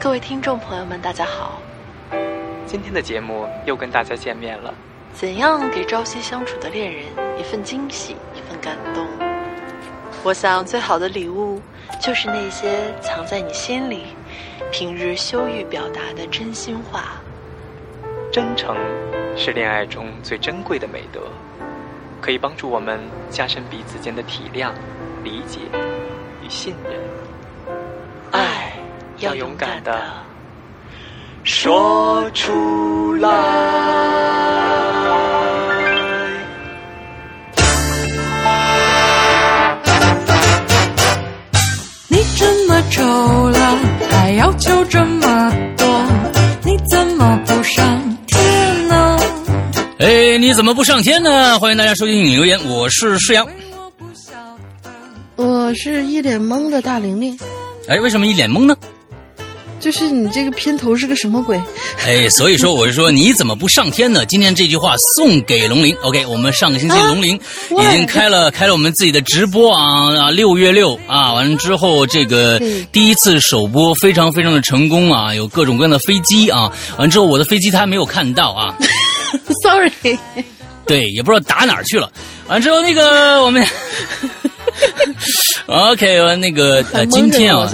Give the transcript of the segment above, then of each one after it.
各位听众朋友们，大家好。今天的节目又跟大家见面了。怎样给朝夕相处的恋人一份惊喜，一份感动？我想，最好的礼物就是那些藏在你心里、平日羞于表达的真心话。真诚是恋爱中最珍贵的美德，可以帮助我们加深彼此间的体谅、理解与信任。爱要勇敢的说出来。你这么丑了，还要求这么多，你怎么不上天呢？哎，你怎么不上天呢？欢迎大家收听影留言，我是施阳。我不晓得。我是一脸懵的大玲玲，哎，为什么一脸懵呢？就是你这个片头是个什么鬼？哎，所以说我是说你怎么不上天呢？今天这句话送给龙鳞。OK，我们上个星期啊龙鳞已经开了开了我们自己的直播啊啊，六月六啊，完了之后这个第一次首播非常非常的成功啊，有各种各样的飞机啊，完之后我的飞机他还没有看到啊，Sorry，对，也不知道打哪儿去了。完之后那个我们 OK，完那个呃，今天啊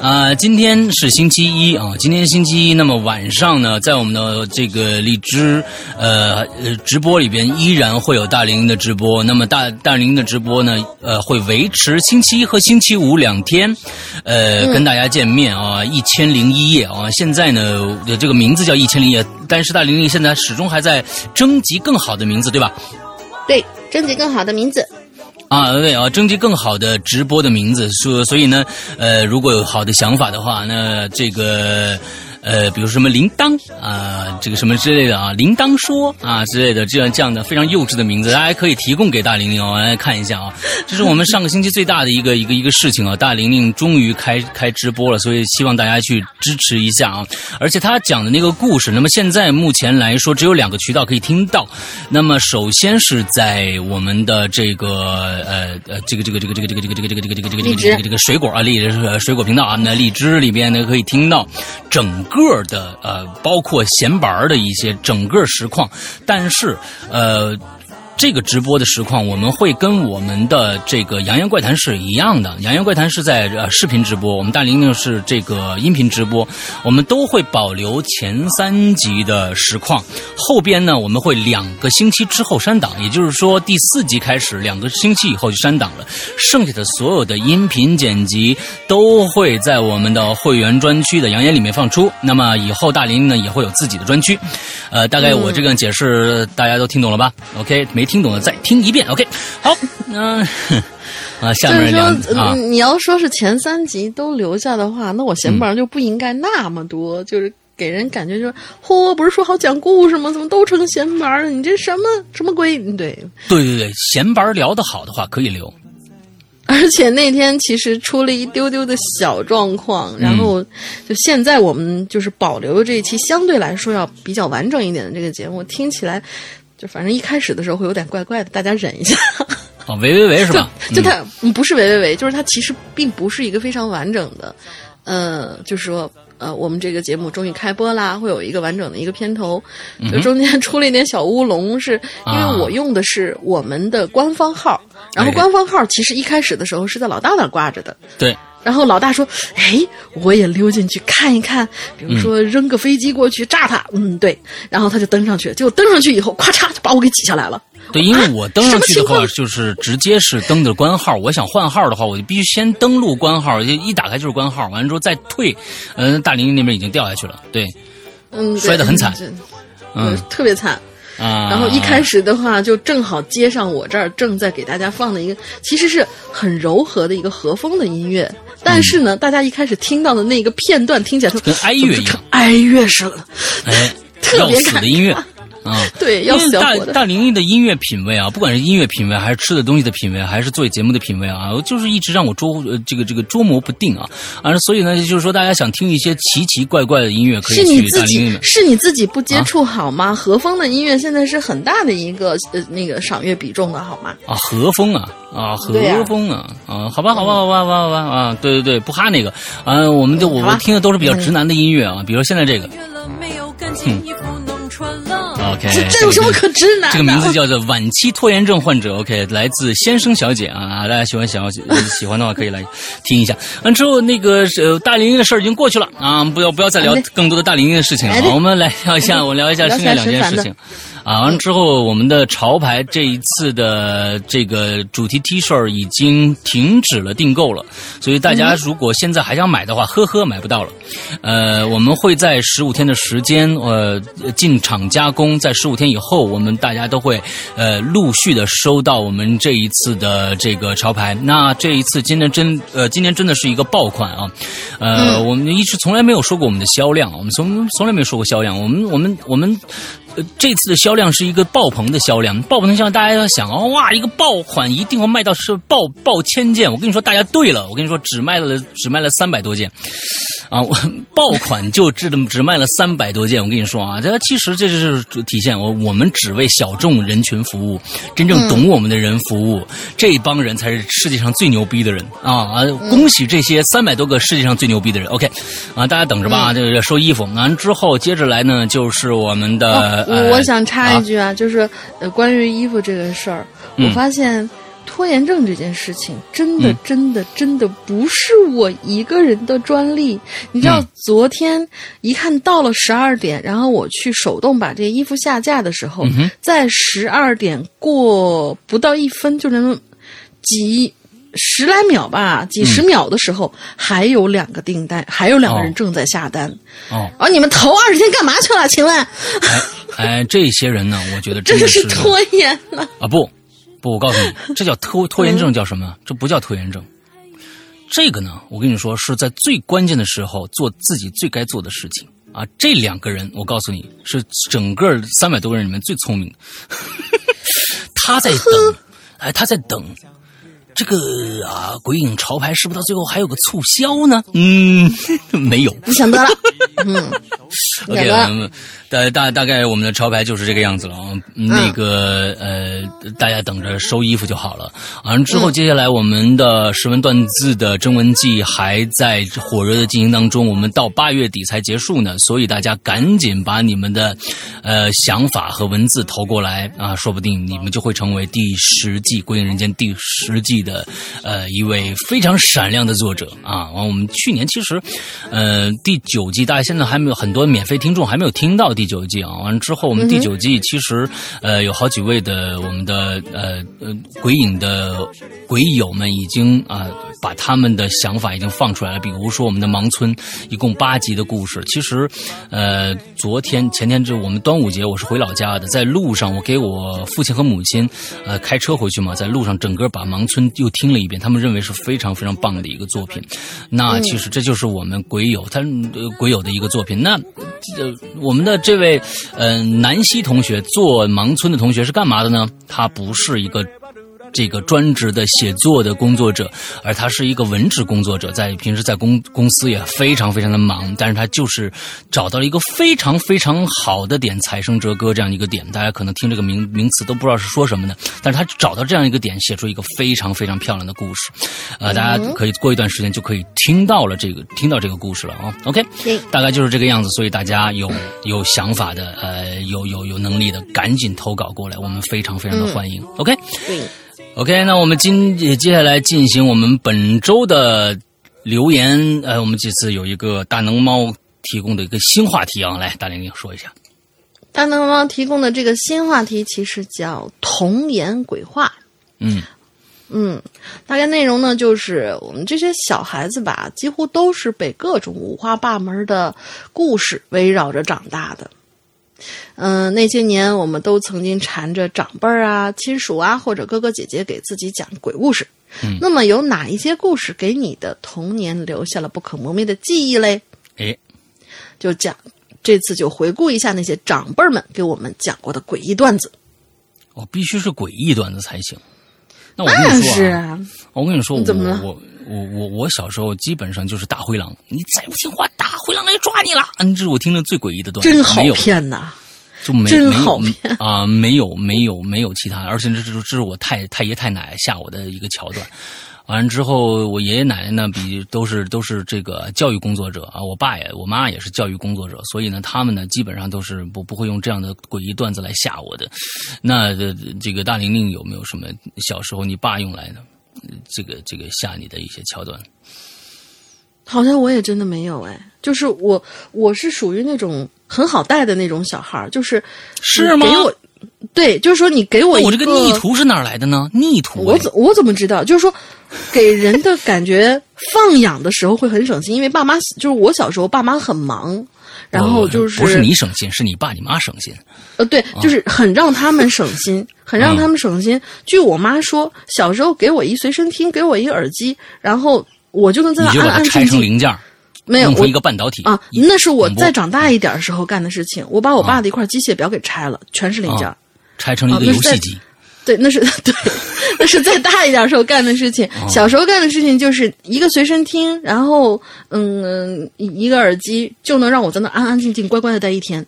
啊、今天是星期一啊，今天星期一，那么晚上呢，在我们的这个荔枝呃呃直播里边，依然会有大玲的直播。那么大大玲的直播呢，呃，会维持星期一和星期五两天，呃，跟大家见面啊，一千零一夜啊。现在呢，呃这个名字叫一千零一夜，但是大玲玲现在始终还在征集更好的名字，对吧？对，征集更好的名字。啊，对啊，征集更好的直播的名字，说所以呢，呃，如果有好的想法的话，那这个。呃，比如什么铃铛啊、这个什么之类的啊，铃铛说啊之类的，这样这样的非常幼稚的名字，大家可以提供给大玲玲哦，来看一下啊。这是我们上个星期最大的一个一个一个事情啊，大玲玲终于开开直播了，所以希望大家去支持一下啊。而且他讲的那个故事，那么现在目前来说只有两个渠道可以听到，那么首先是在我们的这个呃呃这个这个这个这个这个这个这个这个这个这个这个这个这个水果啊荔枝水果频道啊，那荔枝里边呢可以听到整个的呃包括闲玩的一些整个实况，但是呃。这个直播的实况，我们会跟我们的这个《洋洋怪谈》是一样的，《洋洋怪谈》是在呃视频直播，我们大玲玲是这个音频直播，我们都会保留前三集的实况，后边呢我们会两个星期之后删档，也就是说第四集开始两个星期以后就删档了，剩下的所有的音频剪辑都会在我们的会员专区的洋言里面放出。那么以后大玲玲呢也会有自己的专区，呃，大概我这个解释大家都听懂了吧？OK，没听懂的再听一遍。OK，好，嗯、啊，下就是面说，你要说是前三集都留下的话，那我闲板就不应该那么多，就是给人感觉就是，嚯，不是说好讲故事吗？怎么都成闲班了？你这什么什么鬼？对，对对对，闲白聊得好的话可以留。而且那天其实出了一丢丢的小状况，然后就现在我们就是保留的这一期相对来说要比较完整一点的这个节目，听起来就反正一开始的时候会有点怪怪的，大家忍一下。啊，喂喂喂 是吧？就它嗯不是喂喂喂，就是它其实并不是一个非常完整的，呃，就是说。呃，我们这个节目终于开播啦，会有一个完整的一个片头，就中间出了一点小乌龙，是因为我用的是我们的官方号，然后哎官方号其实一开始的时候是在老大那儿挂着的，对，然后老大说：“哎，我也溜进去看一看，比如说扔个飞机过去炸他。嗯，对。然后他就登上去，结果登上去以后，咔嚓就把我给挤下来了。对，因为我登上去的话，就是直接是登的官号。我想换号的话，我就必须先登录官号，就一打开就是官号，完了之后再退。嗯、大玲玲那边已经掉下去了，对，嗯，摔得很惨嗯呃特别惨。啊。然后一开始的话，就正好接上我这儿正在给大家放的一个，其实是很柔和的一个和风的音乐。但是呢，大家一开始听到的那个片段听起来就跟哀乐一样哀乐似的，哎，特别感死的音乐，啊。对，要因为大死要活的。大玲玲的音乐品味啊，不管是音乐品味，还是吃的东西的品味，还是做节目的品味啊，就是一直让我捉呃这个这个捉摸不定啊。啊，所以呢，就是说大家想听一些奇奇怪怪的音乐，可以是你去自己大玲玲。是你自己不接触好吗？和风的音乐现在是很大的一个呃那个赏月比重的好吗？啊，和风啊，啊，和风啊，啊，好吧，好吧，好吧，好吧，好吧，啊，对对对，不哈那个，啊，我们就我们听的都是比较直男的音乐啊，比如现在这个。约这这有什么可直男的？这个名字叫做晚期拖延症患者，OK，来自先生小姐啊，大家喜欢想要呃喜欢的话可以来听一下。完之后那个呃大玲玲的事儿已经过去了啊，不要不要再聊更多的大玲玲的事情了我们来聊一下，我聊一下聊剩下两件事情。啊，完之后，我们的潮牌这一次的这个主题 T 恤已经停止了订购了，所以大家如果现在还想买的话，呵呵，买不到了。呃，我们会在十五天的时间，呃，进场加工，在十五天以后，我们大家都会呃陆续的收到我们这一次的这个潮牌。那这一次今年真呃，今年真的是一个爆款啊！呃，我们一直从来没有说过我们的销量，我们从从来没说过销量，我们我们我们。呃，这次的销量是一个爆棚的销量，爆棚的销量，大家要想哦，哇，一个爆款一定会卖到是爆爆千件。我跟你说，大家对了，我跟你说，只卖了只卖了三百多件，啊，我 爆款就只只卖了三百多件。我跟你说啊，这其实这就是体现我我们只为小众人群服务，真正懂我们的人服务，这帮人才是世界上最牛逼的人啊啊！恭喜这些三百多个世界上最牛逼的人。OK，啊，大家等着吧，啊，这个收衣服。完之后接着来呢，就是我们的。我想插一句啊，就是呃，关于衣服这个事儿，我发现拖延症这件事情真的嗯真的真的不是我一个人的专利。你知道嗯，昨天一看到了十二点，然后我去手动把这衣服下架的时候，嗯在十二点过不到一分，就那么几。十来秒吧，几十秒的时候，还有两个订单，还有两个人哦正在下单。哦，哦，你们头二十天干嘛去了？请问？哎哎，这些人呢，我觉得 这真的是拖延了。啊不不，我告诉你，这叫拖拖延症，叫什么？这不叫拖延症。这个呢，我跟你说，是在最关键的时候做自己最该做的事情啊。这两个人，我告诉你是整个三百多个人里面最聪明的。他在等，哎，他在等。这个啊，鬼影潮牌是不是到最后还有个促销呢？嗯，没有。不想多了，嗯，OK，嗯大大大概我们的潮牌就是这个样子了啊。嗯那个呃，大家等着收衣服就好了。完之后，接下来我们的识文断字的征文季还在火热的进行当中，我们到八月底才结束呢，所以大家赶紧把你们的呃想法和文字投过来啊，说不定你们就会成为第十季《归隐人间》第十季的呃一位非常闪亮的作者啊。完，我们去年其实呃第九季大家现在还没有很多免费听众还没有听到第九季啊。完了之后，我们第九季其实呃有好几位的我们的呃呃鬼影的鬼友们已经啊、把他们的想法已经放出来了，比如说我们的盲村一共八集的故事，其实呃昨天前天就我们端午节我是回老家的，在路上我给我父亲和母亲呃开车回去嘛，在路上整个把盲村又听了一遍，他们认为是非常非常棒的一个作品。那其实这就是我们鬼友他呃鬼友的一个作品。那呃我们的这位嗯南希同学做盲村的同学是干嘛的呢？他不是一个。这个专职的写作的工作者，而他是一个文职工作者，在平时在公公司也非常非常的忙，但是他就是找到了一个非常非常好的点，采生哲歌这样一个点，大家可能听这个名名词都不知道是说什么的，但是他找到这样一个点，写出一个非常非常漂亮的故事，呃，大家可以过一段时间就可以听到了这个听到这个故事了啊。OK，对大概就是这个样子，所以大家有有想法的，呃，有有有能力的，赶紧投稿过来，我们非常非常的欢迎。OK。对，OK，那我们今接下来进行我们本周的留言。呃，我们这次有一个大能猫提供的一个新话题啊，来，大玲玲说一下。大能猫提供的这个新话题其实叫童言鬼话。嗯嗯，大概内容呢，就是我们这些小孩子吧，几乎都是被各种五花八门的故事围绕着长大的。嗯、那些年我们都曾经缠着长辈儿啊、亲属啊或者哥哥姐姐给自己讲鬼故事。嗯那么有哪一些故事给你的童年留下了不可磨灭的记忆嘞？诶，就讲这次就回顾一下那些长辈们给我们讲过的诡异段子。哦，必须是诡异段子才行。那我跟那你说、是啊，啊，我跟你说，我怎么了我我我我小时候基本上就是大灰狼，你再不听话，大灰狼来抓你了。嗯，这是我听的最诡异的段子，真好没有骗呐！就没真没有好骗啊、没有没有没有其他，而且这这这是我太太爷太奶吓我的一个桥段。完了之后，我爷爷奶奶呢，比都是都是这个教育工作者啊，我爸也我妈也是教育工作者，所以呢，他们呢基本上都是不不会用这样的诡异段子来吓我的。那这这个大玲玲有没有什么小时候你爸用来的呃这个这个吓你的一些桥段？好像我也真的没有哎，就是我我是属于那种很好带的那种小孩儿，就是是吗给我对，就是说你给我我这个逆徒是哪儿来的呢？逆徒、哎我怎我怎么知道？就是说，给人的感觉放养的时候会很省心，因为爸妈就是我小时候爸妈很忙，然后就是不是你省心，是你爸你妈省心。呃对，就是很让他们省心，很让他们省心。据我妈说，小时候给我一随身听，给我一个耳机，然后我就能在那安安静静。成零件，没有我一个半导体啊，那是我恐怖再长大一点的时候干的事情。我把我爸的一块机械表给拆了，全是零件儿。拆成一个游戏机。对，那是 对，那是再大一点时候干的事情。哦小时候干的事情就是一个随身听，然后嗯一一个耳机，就能让我在那安安静静、乖乖的待一天。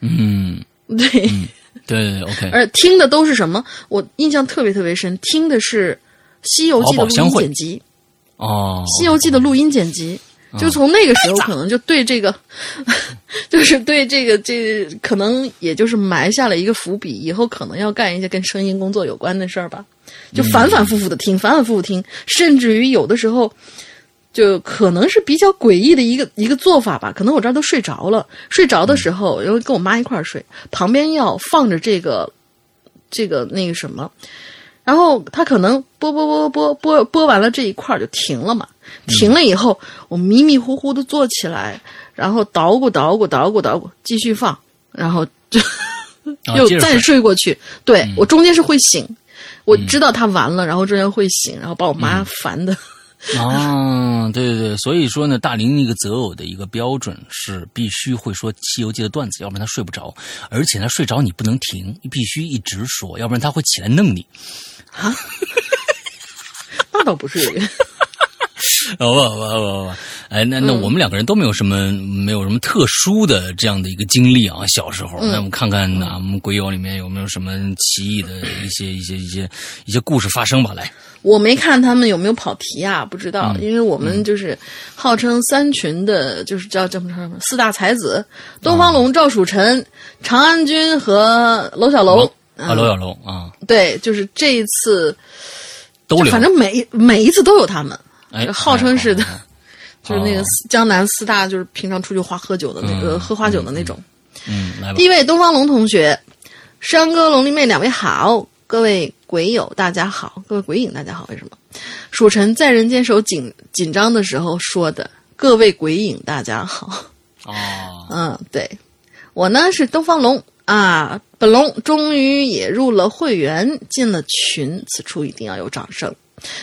嗯，对，对，OK。而听的都是什么？我印象特别特别深，听的是《西游记》的录音剪辑，哦，《西游记》的录音剪辑。就从那个时候，可能就对这个，就是对这个这可能也就是埋下了一个伏笔，以后可能要干一些跟声音工作有关的事儿吧。就反反复复的听，反反复复听，甚至于有的时候，就可能是比较诡异的一个一个做法吧。可能我这儿都睡着了，睡着的时候，因为跟我妈一块儿睡，旁边要放着这个这个那个什么，然后他可能播播播播播播完了这一块儿就停了嘛。停了以后，我迷迷糊糊的坐起来，然后捣鼓捣鼓捣鼓捣鼓，继续放，然后就 又再睡睡过去。对、我中间是会醒，我知道他完了，然后中间会醒，然后把我妈烦的。啊，对对对，所以说呢，大林那个择偶的一个标准是必须会说《西游记》的段子，要不然他睡不着，而且他睡着你不能停，你必须一直说，要不然他会起来弄你。啊 那倒不是，好 吧，好吧，好吧，好吧。哎，那那我们两个人都没有什么没有什么特殊的这样的一个经历啊，小时候。那我们看看啊，我们鬼友里面有没有什么奇异的一些一些一些一些故事发生吧？来，我没看他们有没有跑题啊，不知道，因为我们就是号称三群的，就是叫叫什么四大才子：东方龙、赵曙臣、长安君和楼小楼。啊，楼小楼啊，对，就是这一次，都留。反正每每一次都有他们，哎，号称是的哎。就是那个江南四大，就是平常出去花喝酒的那个、嗯喝花酒的那种。嗯，来吧第。一位东方龙同学，山哥、龙丽妹两位好，各位鬼友大家好，各位鬼影大家好。为什么？蜀臣在人间手紧紧张的时候说的，各位鬼影大家好。哦，嗯，对，我呢是东方龙啊，本龙终于也入了会员，进了群，此处一定要有掌声。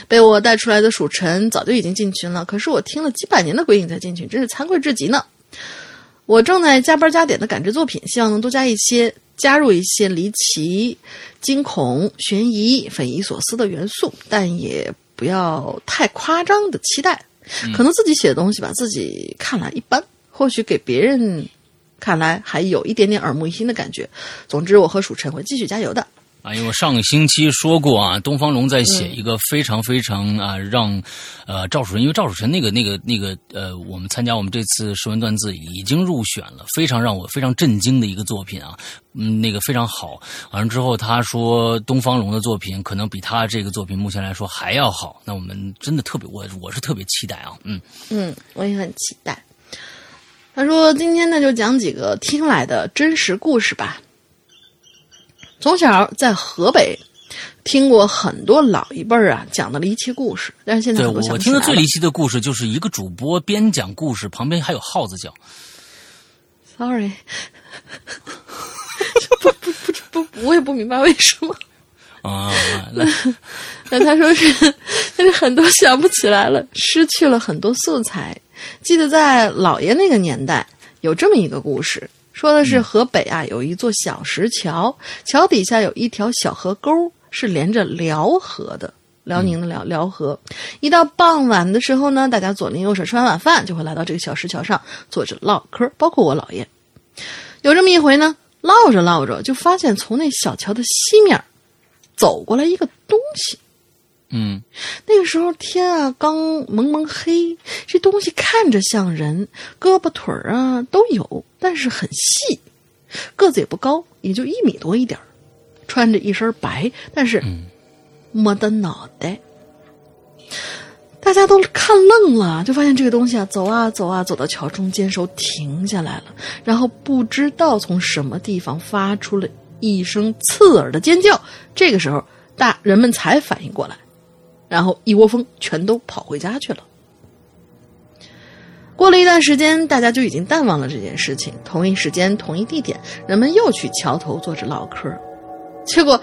被我带出来的蜀臣早就已经进群了，可是我听了几百年的鬼影才进群，真是惭愧至极呢。我正在加班加点的赶制作品，希望能多加一些，加入一些离奇、惊恐、悬疑、匪夷所思的元素，但也不要太夸张的期待。可能自己写的东西吧，自己看来一般，或许给别人看来还有一点点耳目一新的感觉。总之，我和蜀臣会继续加油的。啊，因为我上个星期说过啊，东方龙在写一个非常非常啊让呃赵楚臣，因为赵楚臣那个那个那个呃，我们参加我们这次诗文断字已经入选了，非常让我非常震惊的一个作品啊，嗯，那个非常好。完了之后，他说东方龙的作品可能比他这个作品目前来说还要好，那我们真的特别，我我是特别期待啊，嗯，嗯，我也很期待。他说：“今天呢，就讲几个听来的真实故事吧。从小在河北听过很多老一辈儿啊讲的离奇故事，但是现在我不起来了听的最离奇的故事就是一个主播边讲故事，旁边还有耗子叫。Sorry，不不不不，我也不明白为什么。啊，那，那他说是，但是很多想不起来了，失去了很多素材。记得在姥爷那个年代，有这么一个故事：说的是河北啊有一座小石桥，桥底下有一条小河沟，是连着辽河的。辽宁的辽辽河，一到傍晚的时候呢，大家左邻右舍吃完晚饭，就会来到这个小石桥上坐着唠嗑，包括我姥爷。有这么一回呢，唠着唠着，就发现从那小桥的西面走过来一个东西。嗯那个时候天啊刚蒙蒙黑，这东西看着像人，胳膊腿儿啊都有，但是很细，个子也不高，也就一米多一点儿穿着一身白，但是没的脑袋。大家都看愣了，就发现这个东西啊，走啊走啊，走到桥中间时候停下来了，然后不知道从什么地方发出了一声刺耳的尖叫。这个时候，大人们才反应过来，然后一窝蜂全都跑回家去了。过了一段时间，大家就已经淡忘了这件事情。同一时间，同一地点，人们又去桥头坐着唠嗑，结果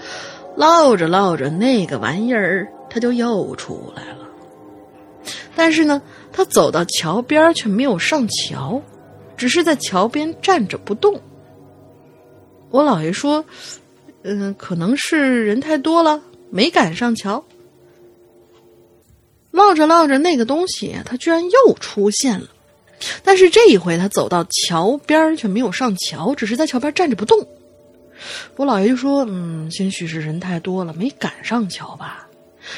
唠着唠着，那个玩意儿它就又出来了。但是呢，他走到桥边却没有上桥，只是在桥边站着不动。我姥爷说：“嗯、可能是人太多了，没赶上桥。”唠着唠着，那个东西它居然又出现了，但是这一回他走到桥边儿却没有上桥，只是在桥边站着不动。我姥爷就说：“嗯，兴许是人太多了，没赶上桥吧。”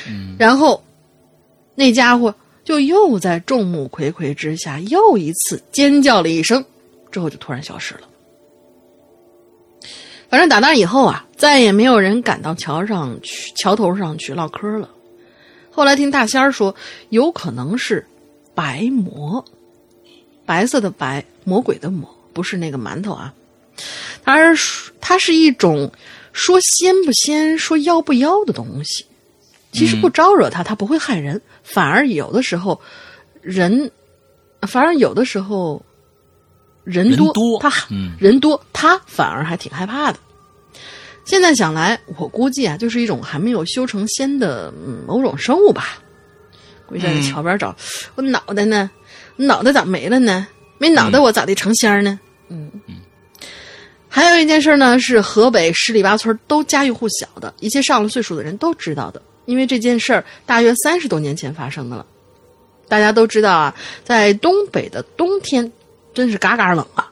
嗯，然后那家伙就又在众目睽睽之下又一次尖叫了一声，之后就突然消失了。反正打那以后啊，再也没有人敢到桥上去、桥头上去唠嗑了。后来听大仙儿说，有可能是白魔，白色的白，魔鬼的魔，不是那个馒头啊。它是它是一种说仙不仙、说妖不妖的东西。其实不招惹它，它不会害人，反而有的时候人，反而有的时候人多，人多他嗯人多，他反而还挺害怕的。现在想来，我估计啊，就是一种还没有修成仙的、嗯、某种生物吧。估计在桥边找，我脑袋呢？脑袋咋没了呢？没脑袋我咋地成仙儿呢？嗯嗯。还有一件事呢，是河北十里八村都家喻户晓的，一些上了岁数的人都知道的，因为这件事儿大约三十多年前发生的了。大家都知道啊，在东北的冬天真是嘎嘎冷啊，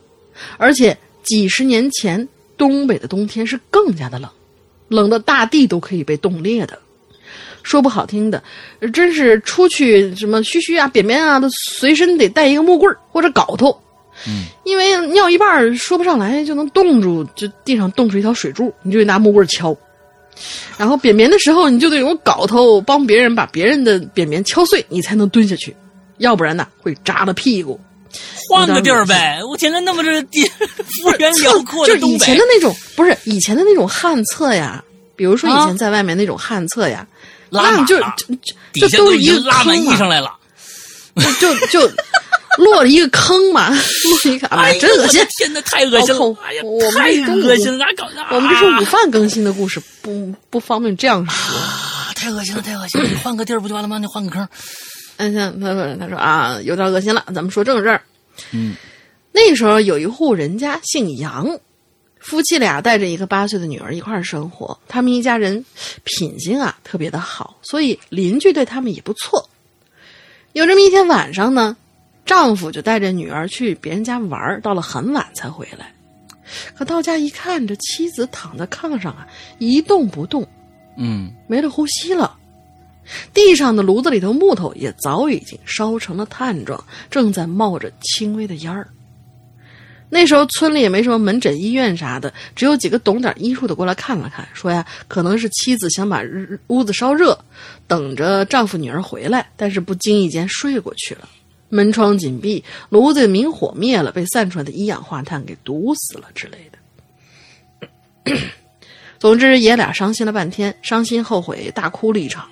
而且几十年前东北的冬天是更加的冷，冷的大地都可以被冻裂的。说不好听的，真是出去什么嘘嘘啊、扁扁啊，都随身得带一个木棍或者镐头。嗯，因为尿一半说不上来，就能冻住，就地上冻出一条水柱，你就得拿木棍敲。然后扁扁的时候，你就得用镐头帮别人把别人的扁扁敲碎，你才能蹲下去，要不然呢会扎了屁股。换个地儿呗。我天呐，那么这地幅员辽阔的东就是以前的那种，不是以前的那种旱厕呀，比如说以前在外面那种旱厕呀，拉那你就马就就都是一个拉满衣坑嘛，裳来了。就就就落了一个坑嘛，落了一个，哎真恶心。天哪，太恶心哦了！哎呀我，们太恶心了，哪搞的？我们这是午啊饭更新的故事，不不方便这样说。啊，太恶心了，太恶心了！你换个地儿不就完了吗？你换个坑。他说他说啊，有点恶心了，咱们说正事儿。嗯，那时候有一户人家姓杨，夫妻俩带着一个八岁的女儿一块儿生活。他们一家人品性啊特别的好，所以邻居对他们也不错。有这么一天晚上呢，丈夫就带着女儿去别人家玩儿，到了很晚才回来。可到家一看，这妻子躺在炕上啊，一动不动，嗯，没了呼吸了。地上的炉子里头木头也早已经烧成了炭状，正在冒着轻微的烟儿。那时候村里也没什么门诊医院啥的，只有几个懂点医术的过来看了看，说呀，可能是妻子想把屋子烧热，等着丈夫女儿回来，但是不经意间睡过去了。门窗紧闭，炉子明火灭了，被散出来的一氧化碳给毒死了之类的。总之，爷俩伤心了半天，伤心后悔，大哭了一场。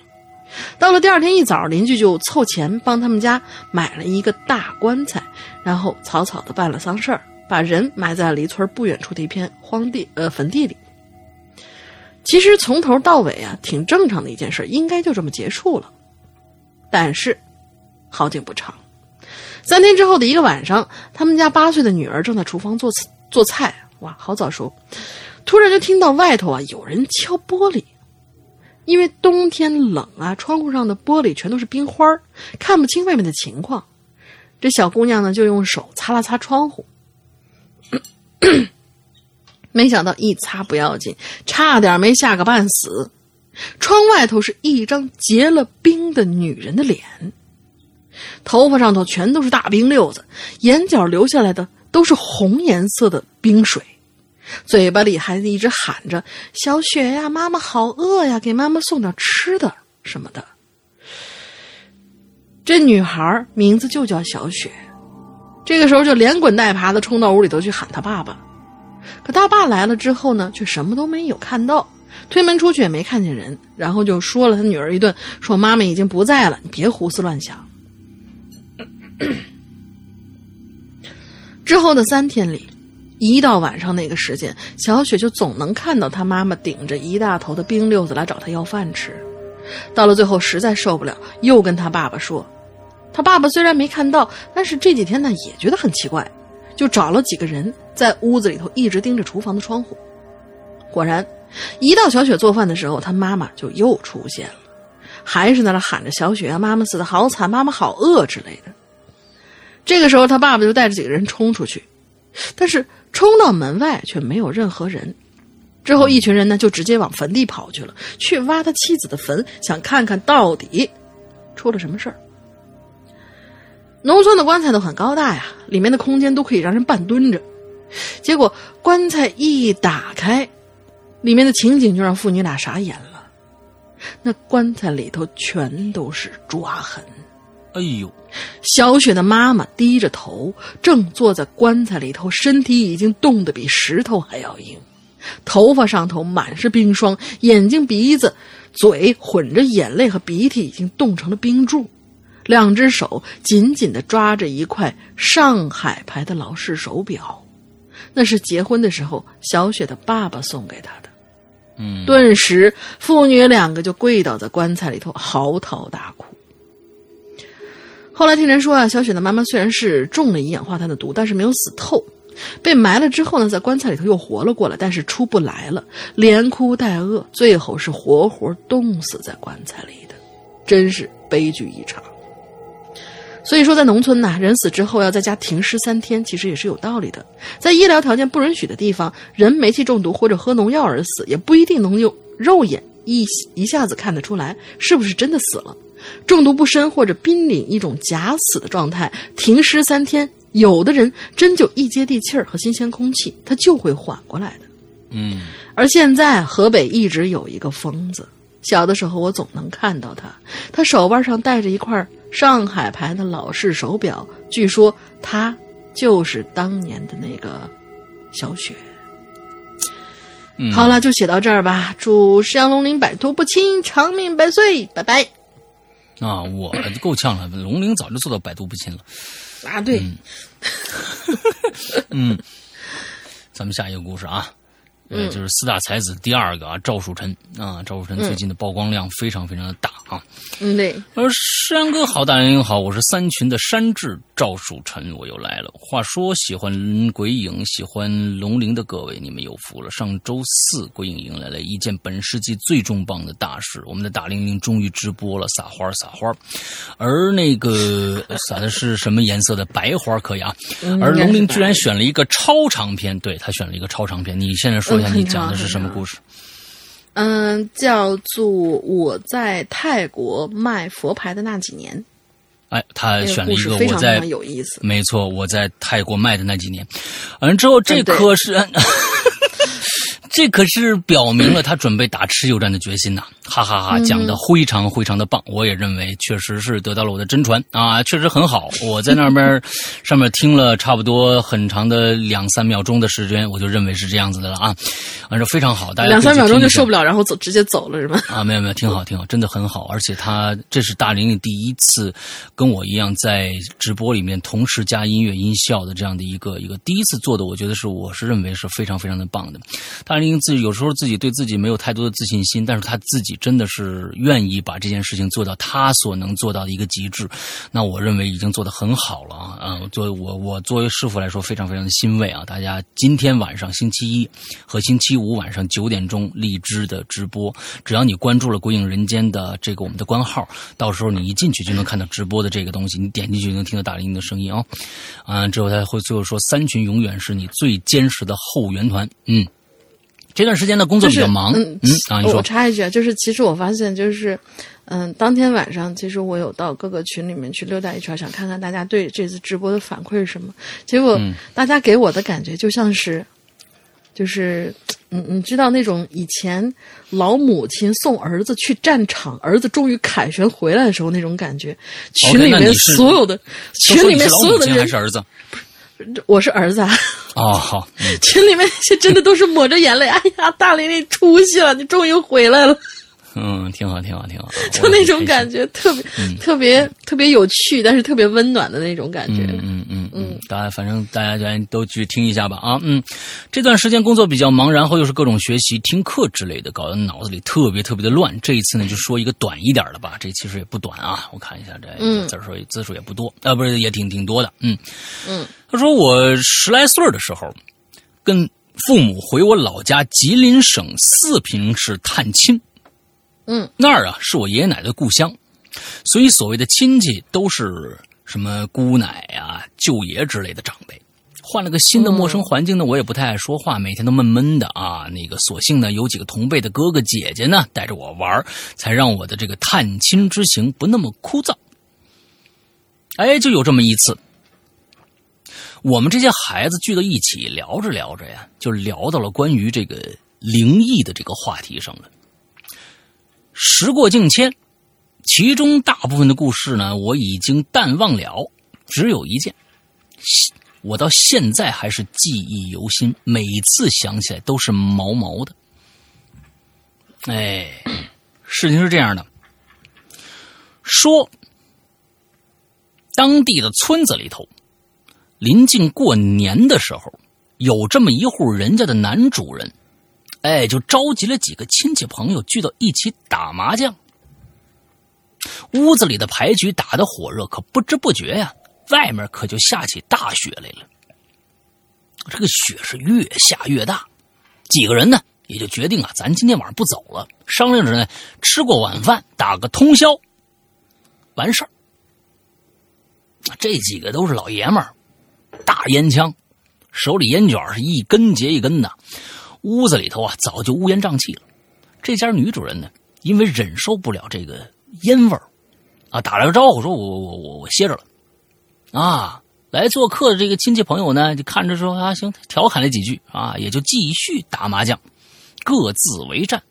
到了第二天一早，邻居就凑钱帮他们家买了一个大棺材，然后草草的办了丧事儿，把人埋在离村不远处的一片荒地呃坟地里。其实从头到尾啊，挺正常的一件事，应该就这么结束了。但是好景不长，三天之后的一个晚上，他们家八岁的女儿正在厨房做做菜，哇，好早熟。突然就听到外头啊有人敲玻璃，因为冬天冷啊，窗户上的玻璃全都是冰花看不清外面的情况。这小姑娘呢就用手擦了擦窗户，没想到一擦不要紧，差点没吓个半死。窗外头是一张结了冰的女人的脸，头发上头全都是大冰溜子，眼角流下来的都是红颜色的冰水，嘴巴里还一直喊着“小雪呀，妈妈好饿呀，给妈妈送点吃的什么的”。这女孩名字就叫小雪，这个时候就连滚带爬的冲到屋里头去喊她爸爸，可他爸来了之后呢，却什么都没有看到。推门出去也没看见人，然后就说了他女儿一顿，说妈妈已经不在了，你别胡思乱想。之后的三天里，一到晚上那个时间，小雪就总能看到她妈妈顶着一大头的冰溜子来找她要饭吃。到了最后实在受不了，又跟她爸爸说。她爸爸虽然没看到，但是这几天呢也觉得很奇怪，就找了几个人在屋子里头一直盯着厨房的窗户。果然。一到小雪做饭的时候，她妈妈就又出现了，还是在那喊着“小雪啊，妈妈死的好惨，妈妈好饿”之类的。这个时候，他爸爸就带着几个人冲出去，但是冲到门外却没有任何人。之后，一群人呢就直接往坟地跑去了，去挖他妻子的坟，想看看到底出了什么事儿。农村的棺材都很高大呀，里面的空间都可以让人半蹲着。结果棺材一打开。里面的情景就让父女俩傻眼了，那棺材里头全都是抓痕。哎呦，小雪的妈妈低着头，正坐在棺材里头，身体已经冻得比石头还要硬，头发上头满是冰霜，眼睛、鼻子、嘴混着眼泪和鼻涕，已经冻成了冰柱。两只手紧紧地抓着一块上海牌的老式手表，那是结婚的时候小雪的爸爸送给她的。嗯，顿时父女两个就跪倒在棺材里头嚎啕大哭。后来听人说啊，小雪的妈妈虽然是中了一氧化碳的毒，但是没有死透，被埋了之后呢，在棺材里头又活了过来，但是出不来了，连哭带饿，最后是活活冻死在棺材里的，真是悲剧一场。所以说，在农村呐，人死之后要在家停尸三天，其实也是有道理的。在医疗条件不允许的地方，人煤气中毒或者喝农药而死，也不一定能用肉眼一一下子看得出来是不是真的死了。中毒不深或者濒临一种假死的状态，停尸三天，有的人真就一接地气儿和新鲜空气，他就会缓过来的。嗯，而现在河北一直有一个疯子，小的时候我总能看到他，他手腕上戴着一块。上海牌的老式手表，据说他就是当年的那个小雪。好了，就写到这儿吧。祝石阳龙鳞摆脱不侵，长命百岁，拜拜。啊，我够呛了，龙陵早就做到百毒不侵了。啊，对。嗯，咱们下一个故事啊。呃，就是四大才子第二个啊，赵树臣啊，赵树臣最近的曝光量非常非常的大啊。嗯，对。呃，山哥好，大人好，我是三群的山治赵树臣，我又来了。话说，喜欢鬼影、喜欢龙鳞的各位，你们有福了。上周四，鬼影迎来了一件本世纪最重磅的大事，我们的大玲玲终于直播了，撒花撒花。而那个 撒的是什么颜色的白花可以啊？而龙鳞居然选了一个超长篇，对他选了一个超长篇。你现在说一下。你讲的是什么故事？嗯，叫做我在泰国卖佛牌的那几年。哎，他选了一个我在有意思，没错，我在泰国卖的那几年。完了之后，这颗是。这可是表明了他准备打持久战的决心呐！哈哈哈，讲的非常非常的棒，我也认为确实是得到了我的真传啊，确实很好。我在那边上面听了差不多很长的两三秒钟的时间，我就认为是这样子的了啊，反正非常好。大家两三秒钟就受不了，然后走直接走了是吗？啊，没有没有，挺好挺好，真的很好。而且他这是大玲玲第一次跟我一样在直播里面同时加音乐音效的这样的一个一个第一次做的，我觉得是我是认为是非常非常的棒的。大。自己有时候自己对自己没有太多的自信心，但是他自己真的是愿意把这件事情做到他所能做到的一个极致，那我认为已经做得很好了啊！嗯，作为我我作为师傅来说，非常非常的欣慰啊！大家今天晚上星期一和星期五晚上九点钟荔枝的直播，只要你关注了《鬼影人间》的这个我们的官号，到时候你一进去就能看到直播的这个东西，你点进去就能听到大林的声音啊！啊，之后他会最后说：“三群永远是你最坚实的后援团。”嗯。这段时间的工作比较忙，嗯嗯啊，你说我插一句啊，就是其实我发现就是，嗯，当天晚上其实我有到各个群里面去溜达一圈，想看看大家对这次直播的反馈是什么。结果嗯大家给我的感觉就像是，就是你你知道那种以前老母亲送儿子去战场，儿子终于凯旋回来的时候那种感觉。群里面所有的都群里面所有的人母亲还是，儿子？我是儿子啊。哦，好，嗯群里面那些真的都是抹着眼泪，哎呀，大玲玲出息了，你终于回来了，嗯，挺好，挺好，挺好，就那种感觉。特别、特别特别有趣，但是特别温暖的那种感觉。嗯嗯嗯嗯，大家反正大家咱都去听一下吧啊嗯，这段时间工作比较忙，然后又是各种学习、听课之类的，搞得脑子里特别特别的乱。这一次呢，就说一个短一点的吧，这其实也不短啊，我看一下这嗯。字数字数也不多啊，不是也挺挺多的，嗯。嗯，他说我十来岁的时候，跟父母回我老家吉林省四平市探亲，嗯，那儿啊是我爷爷奶奶的故乡，所以所谓的亲戚都是什么姑奶呀、舅爷之类的长辈。换了个新的陌生环境呢，我也不太爱说话，每天都闷闷的啊。那个，所幸呢，有几个同辈的哥哥姐姐呢带着我玩，才让我的这个探亲之行不那么枯燥。哎，就有这么一次，我们这些孩子聚到一起聊着聊着呀，就聊到了关于这个灵异的这个话题上了。时过境迁，其中大部分的故事呢，我已经淡忘了，只有一件，我到现在还是记忆犹新，每次想起来都是毛毛的。哎，事情是这样的，说当地的村子里头，临近过年的时候，有这么一户人家的男主人，哎，就召集了几个亲戚朋友聚到一起打麻将。屋子里的牌局打得火热，可不知不觉呀，外面可就下起大雪来了。这个雪是越下越大，几个人呢也就决定啊，咱今天晚上不走了，商量着呢，吃过晚饭打个通宵，完事儿。这几个都是老爷们儿，大烟枪，手里烟卷是一根接一根的，屋子里头啊早就乌烟瘴气了。这家女主人呢，因为忍受不了这个烟味儿，啊，打了个招呼说：“我我我我歇着了。”啊，来做客的这个亲戚朋友呢，就看着说：“啊，行，调侃了几句啊，也就继续打麻将，各自为战，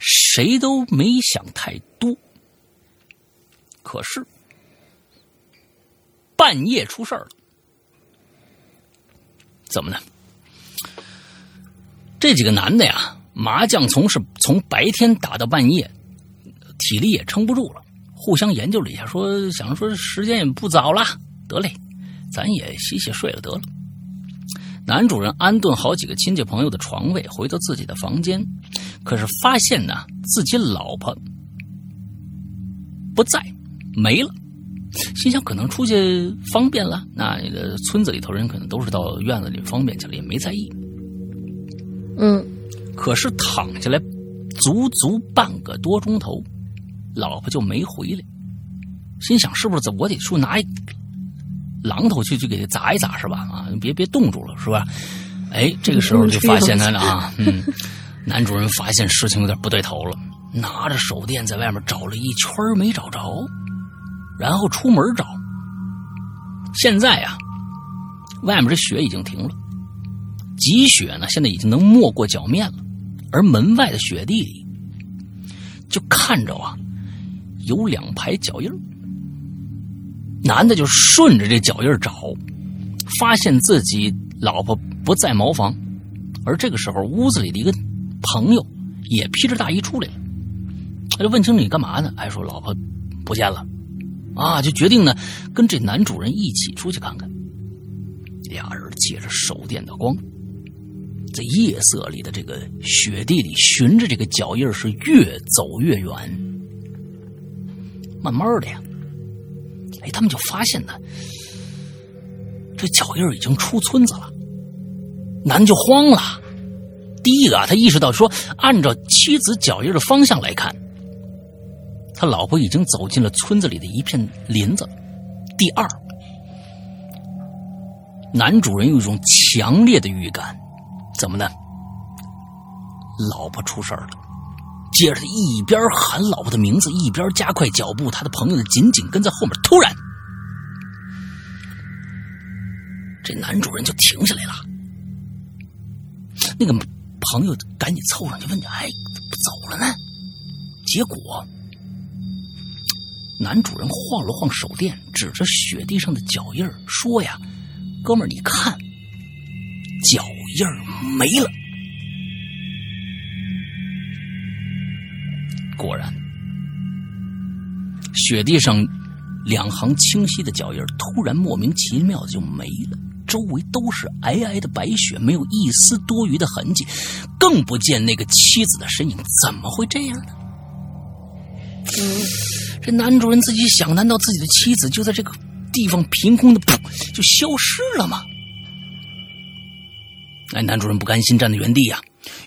谁都没想太多。可是半夜出事儿了，怎么呢？这几个男的呀，麻将从是从白天打到半夜，体力也撑不住了，互相研究了一下，说想说时间也不早了，得嘞，咱也洗洗睡了得了。男主人安顿好几个亲戚朋友的床位，回到自己的房间，可是发现呢，自己老婆不在，没了。心想可能出去方便了，那村子里头人可能都是到院子里方便去了，也没在意。嗯可是躺下来足足半个多钟头，老婆就没回来。心想是不是我得去拿一榔头去去给他砸一砸是吧？啊，别别冻住了是吧？哎，这个时候就发现他了啊，嗯，男主人发现事情有点不对头了，拿着手电在外面找了一圈没找着，然后出门找。现在啊、外面这雪已经停了。积雪呢，现在已经能没过脚面了，而门外的雪地里，就看着啊，有两排脚印男的就顺着这脚印找，发现自己老婆不在茅房，而这个时候屋子里的一个朋友也披着大衣出来了，他就问清楚你干嘛呢？哎，说老婆不见了，啊，就决定呢跟这男主人一起出去看看。俩人借着手电的光，在夜色里的这个雪地里，循着这个脚印是越走越远。慢慢的呀，哎，他们就发现呢，这脚印已经出村子了。男就慌了。第一个啊，他意识到说，按照妻子脚印的方向来看，他老婆已经走进了村子里的一片林子。第二，男主人有一种强烈的预感。怎么呢？老婆出事儿了。接着他一边喊老婆的名字，一边加快脚步。他的朋友呢，紧紧跟在后面。突然，这男主人就停下来了。那个朋友赶紧凑上去问：“哎，怎么不走了呢？”结果，男主人晃了晃手电，指着雪地上的脚印说：“呀，哥们儿，你看。”脚印没了，果然，雪地上两行清晰的脚印突然莫名其妙的就没了，周围都是皑皑的白雪，没有一丝多余的痕迹，更不见那个妻子的身影。怎么会这样呢？这男主人自己想：难道自己的妻子就在这个地方凭空的噗就消失了吗？哎，男主人不甘心，站在原地呀，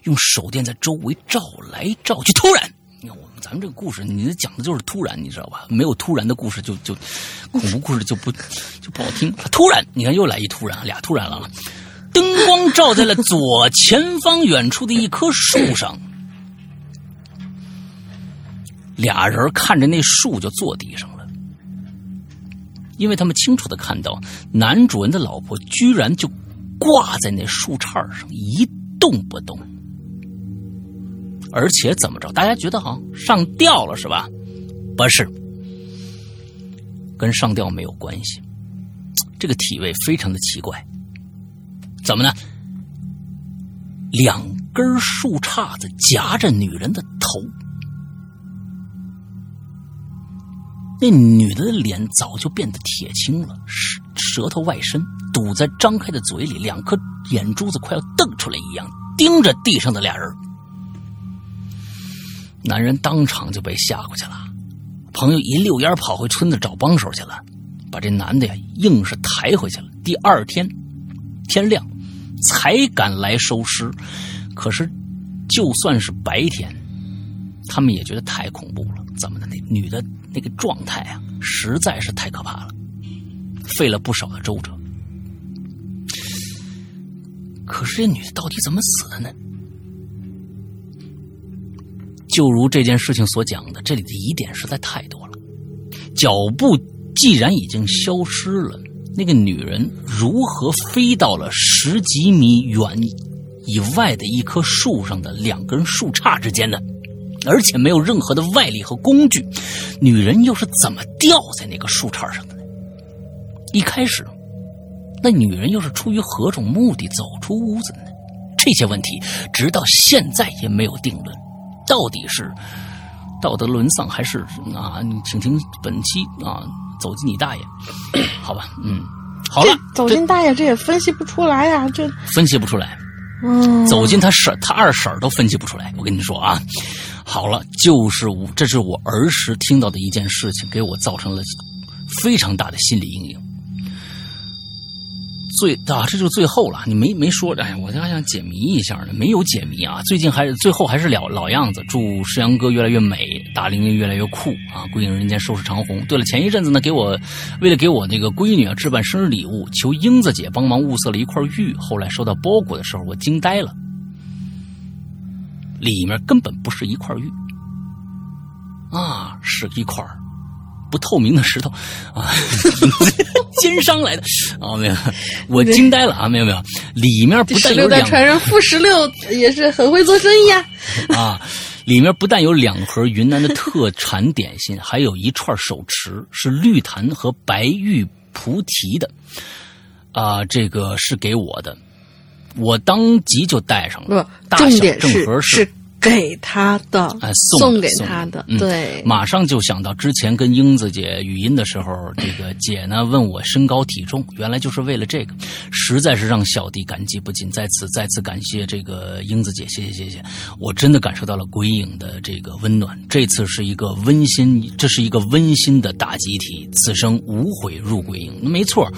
用手电在周围照来照去。突然，你看我们咱们这个故事，你讲的就是突然，你知道吧？没有突然的故事，就就恐怖故事就不就不好听。突然，你看又来一突然，俩突然了！灯光照在了左前方远处的一棵树上，俩人看着那树就坐地上了，因为他们清楚的看到男主人的老婆居然就。挂在那树杈上一动不动，而且怎么着？大家觉得好像上吊了是吧？不是，跟上吊没有关系。这个体位非常的奇怪，怎么呢？两根树杈子夹着女人的头，那女的脸早就变得铁青了，是舌头外伸。堵在张开的嘴里，两颗眼珠子快要瞪出来一样，盯着地上的俩人。男人当场就被吓过去了，朋友一溜烟跑回村子找帮手去了，把这男的呀硬是抬回去了。第二天天亮才敢来收尸，可是就算是白天，他们也觉得太恐怖了。怎么的？那女的那个状态啊，实在是太可怕了，费了不少的周折。可是这女的到底怎么死的呢？就如这件事情所讲的，这里的疑点实在太多了。脚步既然已经消失了，那个女人如何飞到了十几米远以外的一棵树上的两根树杈之间呢？而且没有任何的外力和工具，女人又是怎么掉在那个树杈上的？一开始。那女人又是出于何种目的走出屋子呢？这些问题直到现在也没有定论，到底是道德沦丧还是啊？你请听本期啊，走进你大爷，好吧？嗯，好了，走进大爷这也分析不出来呀，这分析不出来。嗯，走进他婶他二婶都分析不出来。我跟你说啊，好了，就是我，这是我儿时听到的一件事情，给我造成了非常大的心理阴影。最啊，这就是最后了。你没没说，哎，我还想解谜一下呢，没有解谜啊。最近还是最后还是老老样子，祝世阳哥越来越美，大玲玲越来越酷啊！归隐人间收拾长虹。对了，前一阵子呢，给我为了给我那个闺女啊置办生日礼物，求英子姐帮忙物色了一块玉。后来收到包裹的时候，我惊呆了，里面根本不是一块玉啊，是一块不透明的石头啊。奸商来的啊！没有，我惊呆了啊！没有没有，里面不但有两传人负十六也是很会做生意啊！啊，里面不但有两盒云南的特产点心，还有一串手持，是绿檀和白玉菩提的啊！这个是给我的，我当即就带上了。不，重点是是给他的，哎，送给他的，嗯、对，马上就想到之前跟英子姐语音的时候，这个姐呢问我身高体重，原来就是为了这个，实在是让小弟感激不尽。在此再次感谢这个英子姐，谢谢谢谢，我真的感受到了鬼影的这个温暖。这次是一个温馨，这是一个温馨的大集体，此生无悔入鬼影，没错。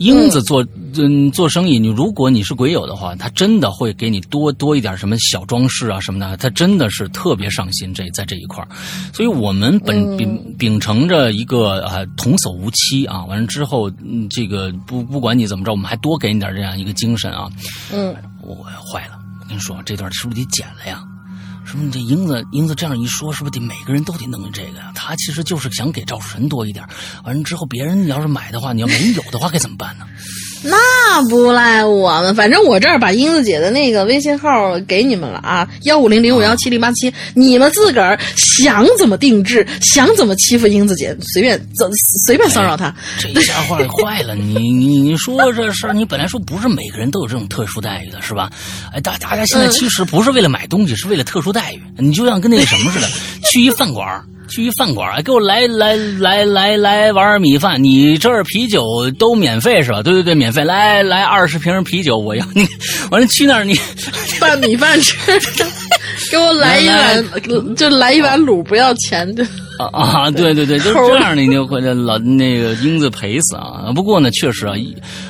英子做嗯做生意，你如果你是鬼友的话，他真的会给你多多一点什么小装饰啊什么的，他真的是特别上心这在这一块所以我们本秉秉承着一个啊童叟无欺啊，完了之后嗯这个不不管你怎么着，我们还多给你点这样一个精神啊。嗯，我坏了，我跟你说这段是不是得剪了呀？说你这英子英子这样一说，是不是得每个人都得弄这个呀？他其实就是想给赵树臣多一点。完了之后，别人要是买的话，你要没有的话，该怎么办呢？那不赖我们，反正我这儿把英子姐的那个微信号给你们了啊，幺五零零五幺七零八七，你们自个儿想怎么定制，想怎么欺负英子姐，随便怎，随便骚扰她。这下坏坏了，你你你说这事儿，你本来说不是每个人都有这种特殊待遇的，是吧？哎，大大家现在其实不是为了买东西，是为了特殊待遇。你就像跟那个什么似的，去一饭馆。去一饭馆，给我来来来来来碗米饭。你这儿啤酒都免费是吧？对对对，免费。来来二十瓶啤酒，我要你。完了去那儿你 拌米饭吃，给我来一碗，就来一碗卤，不要钱的。啊啊，对对对，就是这样的，你就会老那个英子赔死啊。不过呢，确实啊，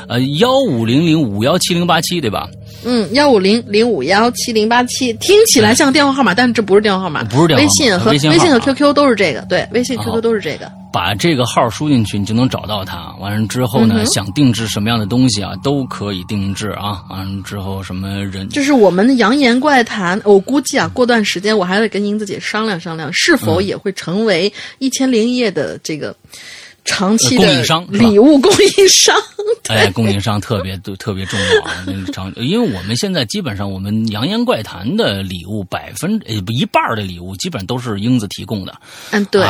呃，幺五零零五幺七零八七，对吧？嗯，幺五零零五幺七零八七，听起来像电话号码，但是这不是电话号码，不是电话。微信和微信和 QQ 都是这个，对，微信、QQ 都是这个。把这个号输进去，你就能找到他。完了之后呢，想定制什么样的东西啊，都可以定制啊。完了之后什么人，就是我们的扬言怪谈，我估计啊，过段时间我还得跟英子姐商量商量，是否也会成为一千零一夜的这个。长期的供应商，礼物供应商，哎，供应商特别都特别重要啊！长，因为我们现在基本上我们扬言怪谈的礼物百分呃一半的礼物基本上都是英子提供的。嗯，对，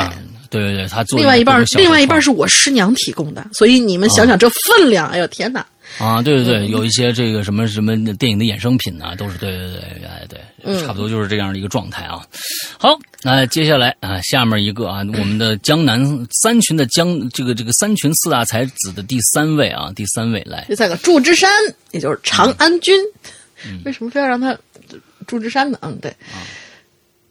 对对对，他做另外一半，另外一半是我师娘提供的，所以你们想想这分量，哎呦天哪！啊，对对对，有一些这个什么什么电影的衍生品啊，都是对对对，哎对，差不多就是这样的一个状态啊。好，那接下来啊，下面一个啊，我们的江南三群的江这个这个三群四大才子的第三位啊，第三位来，第三个祝枝山，也就是长安君，为什么非要让他祝枝山呢？嗯，对，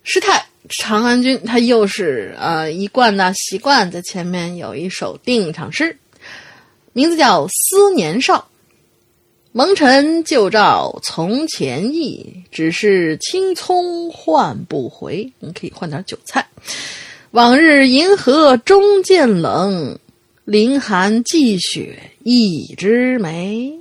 师太长安君，他又是呃一贯的习惯，在前面有一首定场诗，名字叫《思年少》。蒙尘旧照从前意，只是青葱换不回。你可以换点韭菜。往日银河终渐冷，凌寒寄雪一枝梅。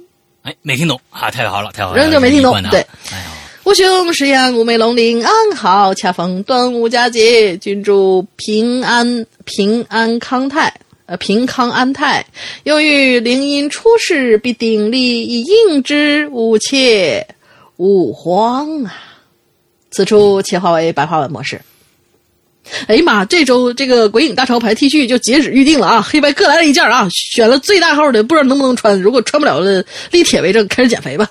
哎，没听懂啊！太好了，太好了，仍旧没听懂。对，哎呦，吾兄石阳五梅龙陵安好，恰逢端午佳节，君祝平安平安康泰。呃，平康安泰，又遇灵音出世，必鼎力以应之，勿切勿慌啊！此处切换为白话文模式。哎呀妈，这周这个鬼影大潮牌 T 恤就截止预定了啊！黑白各来了一件啊，选了最大号的，不知道能不能穿。如果穿不了了，立铁为证，开始减肥吧。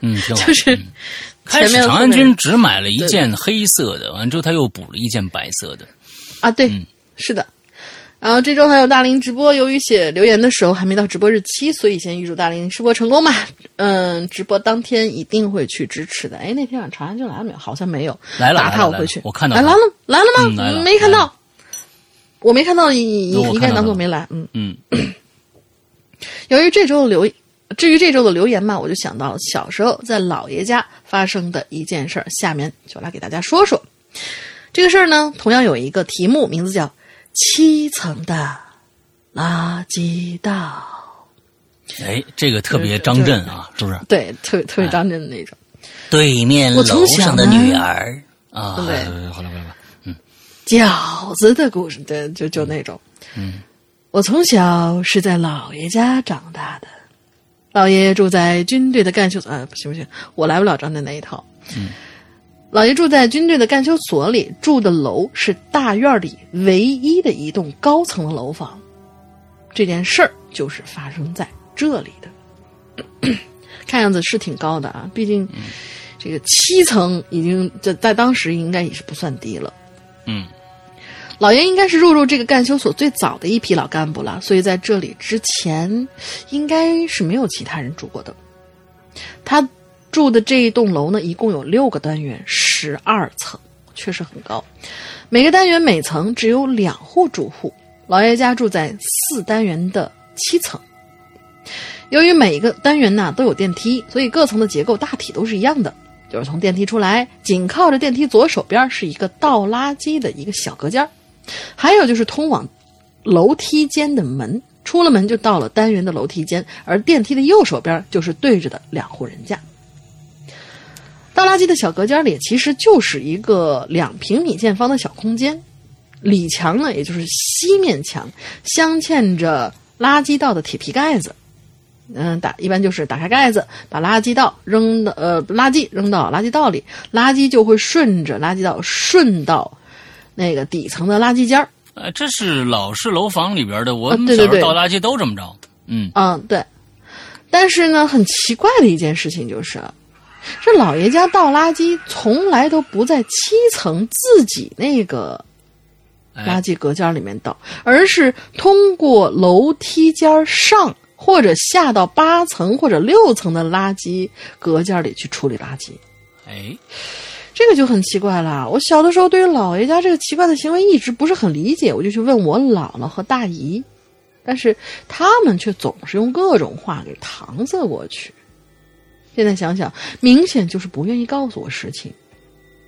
嗯，就是开始长安君只买了一件黑色的，完之后他又补了一件白色的。啊，对，是的。然后这周还有大林直播，由于写留言的时候还没到直播日期，所以先预祝大林直播成功吧。嗯，直播当天一定会去支持的。哎，那天晚上长安就来了没有？好像没有。来了，打他我会去。我看到来了，来了吗？来了，没看到。我没看到，你你应该当做没来。嗯嗯。由于这周的留，至于这周的留言嘛，我就想到小时候在姥爷家发生的一件事儿，下面就来给大家说说。这个事儿呢，同样有一个题目，名字叫。七层的垃圾道，哎，这个特别张震啊，是不是？对，特别特别张震的那种。对面楼上的女儿啊，对，好了好了，嗯，饺子的故事，对，就就那种。嗯，我从小是在姥爷家长大的，姥爷住在军队的干休所，啊，不行不行，我来不了张震那一套。嗯。老爷住在军队的干休所里，住的楼是大院里唯一的一栋高层的楼房。这件事儿就是发生在这里的，看样子是挺高的啊。毕竟这个七层已经在在当时应该也是不算低了。嗯，老爷应该是入住这个干休所最早的一批老干部了，所以在这里之前应该是没有其他人住过的。他住的这一栋楼呢，一共有六个单元，十二层，确实很高。每个单元每层只有两户住户，老爷家住在四单元的七层。由于每一个单元呢都有电梯，所以各层的结构大体都是一样的。就是从电梯出来，紧靠着电梯左手边是一个倒垃圾的一个小隔间还有就是通往楼梯间的门。出了门就到了单元的楼梯间，而电梯的右手边就是对着的两户人家。倒垃圾的小隔间里其实就是一个两平米见方的小空间，里墙呢也就是西面墙镶嵌着垃圾道的铁皮盖子。嗯，打一般就是打开盖子，把垃圾道扔的呃垃圾扔到垃圾道里，垃圾就会顺着垃圾道顺到那个底层的垃圾间儿。呃，这是老式楼房里边的，我啊们小时候倒垃圾都这么着。嗯，嗯，对。但是呢，很奇怪的一件事情就是，这老爷家倒垃圾从来都不在七层自己那个垃哎，圾隔间里面倒，而是通过楼梯间上或者下到八层或者六层的垃圾隔间里去处理垃圾。哎，这个就很奇怪了。我小的时候对于老爷家这个奇怪的行为一直不是很理解，我就去问我姥姥和大姨，但是他们却总是用各种话给搪塞过去。现在想想，明显就是不愿意告诉我实情。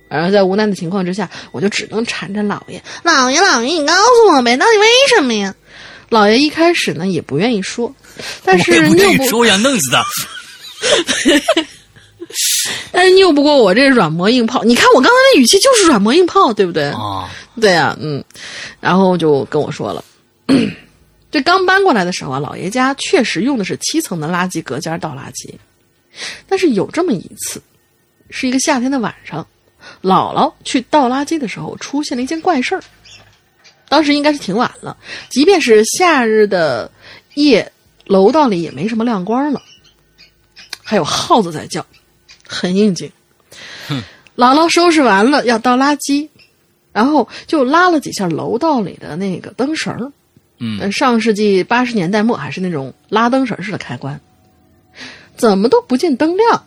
而在无奈的情况之下，我就只能缠着老爷：“老爷，老爷，你告诉我呗，到底为什么呀？”老爷一开始呢也不愿意说，但是我也不说，我想弄死他。但是拗不过我这软磨硬泡。你看我刚才那语气就是软磨硬泡，对不对？啊，对啊，嗯，然后就跟我说了，这刚搬过来的时候啊，老爷家确实用的是七层的垃圾隔间倒垃圾，但是有这么一次，是一个夏天的晚上，姥姥去倒垃圾的时候出现了一件怪事儿。当时应该是挺晚了，即便是夏日的夜，楼道里也没什么亮光了，还有耗子在叫，很应景。姥姥收拾完了要倒垃圾，然后就拉了几下楼道里的那个灯绳儿，嗯呃上世纪八十年代末还是那种拉灯绳式的开关，怎么都不见灯亮，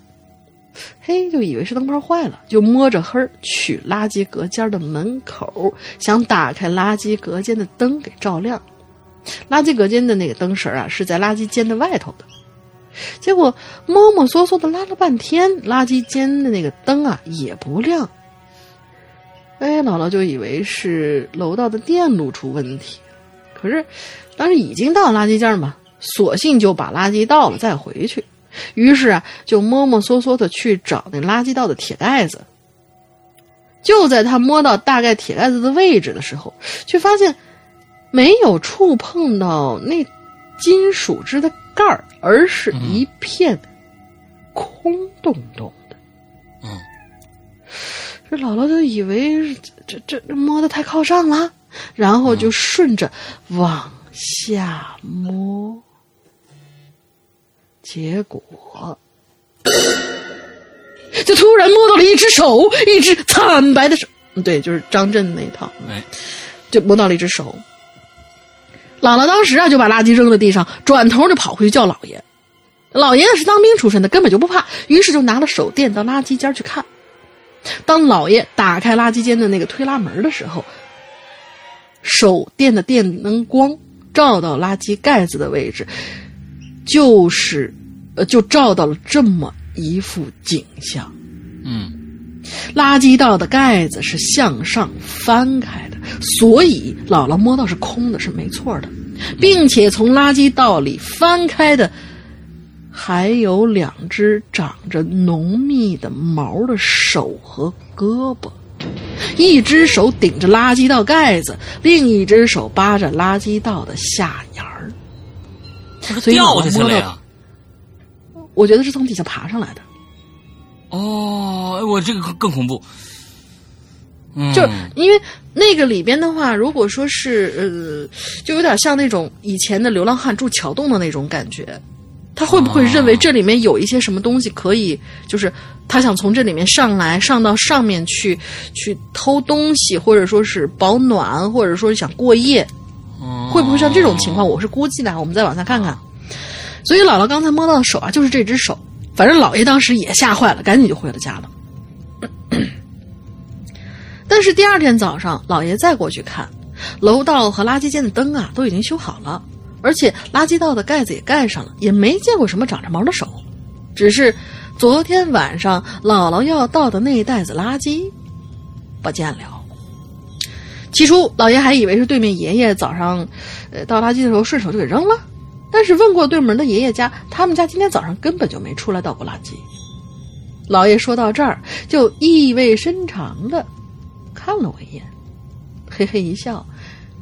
嘿，就以为是灯泡坏了，就摸着黑儿去垃圾隔间的门口，想打开垃圾隔间的灯给照亮。垃圾隔间的那个灯绳啊，是在垃圾间的外头的。结果摸摸索索的拉了半天，垃圾间的那个灯啊也不亮。哎，姥姥就以为是楼道的电路出问题，可是当时已经到垃圾间了嘛，索性就把垃圾倒了再回去。于是啊，就摸摸索索的去找那垃圾道的铁盖子。就在他摸到大概铁盖子的位置的时候，却发现没有触碰到那金属制的盖儿，而是一片空洞洞的。嗯，这姥姥就以为这这这这摸的太靠上了，然后就顺着往下摸，结果就突然摸到了一只手，一只惨白的手，嗯对，就是张震那一套，哎，就摸到了一只手。姥姥当时啊就把垃圾扔在地上，转头就跑回去叫姥爷。姥爷是当兵出身的，根本就不怕，于是就拿了手电到垃圾间去看。当姥爷打开垃圾间的那个推拉门的时候，手电的电灯光照到垃圾盖子的位置，就是，呃，就照到了这么一幅景象。嗯，垃圾道的盖子是向上翻开的，所以姥姥摸到是空的，是没错的，并且从垃圾道里翻开的还有两只长着浓密的毛的手和胳膊，一只手顶着垃圾道盖子，另一只手扒着垃圾道的下沿儿。所以掉下去了呀。我觉得是从底下爬上来的。哦，哎我这个更更恐怖。嗯，就是因为那个里边的话，如果说是呃，就有点像那种以前的流浪汉住桥洞的那种感觉，他会不会认为这里面有一些什么东西可以，就是他想从这里面上来，上到上面去，去偷东西，或者说是保暖，或者说是想过夜，会不会像这种情况？我是估计的，我们再往下看看。所以姥姥刚才摸到的手啊，就是这只手。反正姥爷当时也吓坏了，赶紧就回了家了。但是第二天早上，姥爷再过去看，楼道和垃圾间的灯啊都已经修好了，而且垃圾道的盖子也盖上了，也没见过什么长着毛的手，只是昨天晚上姥姥要倒的那袋子垃圾不见了。起初，老爷还以为是对面爷爷早上，呃，倒垃圾的时候顺手就给扔了，但是问过对门的爷爷家，他们家今天早上根本就没出来倒过垃圾。老爷说到这儿，就意味深长的看了我一眼，嘿嘿一笑，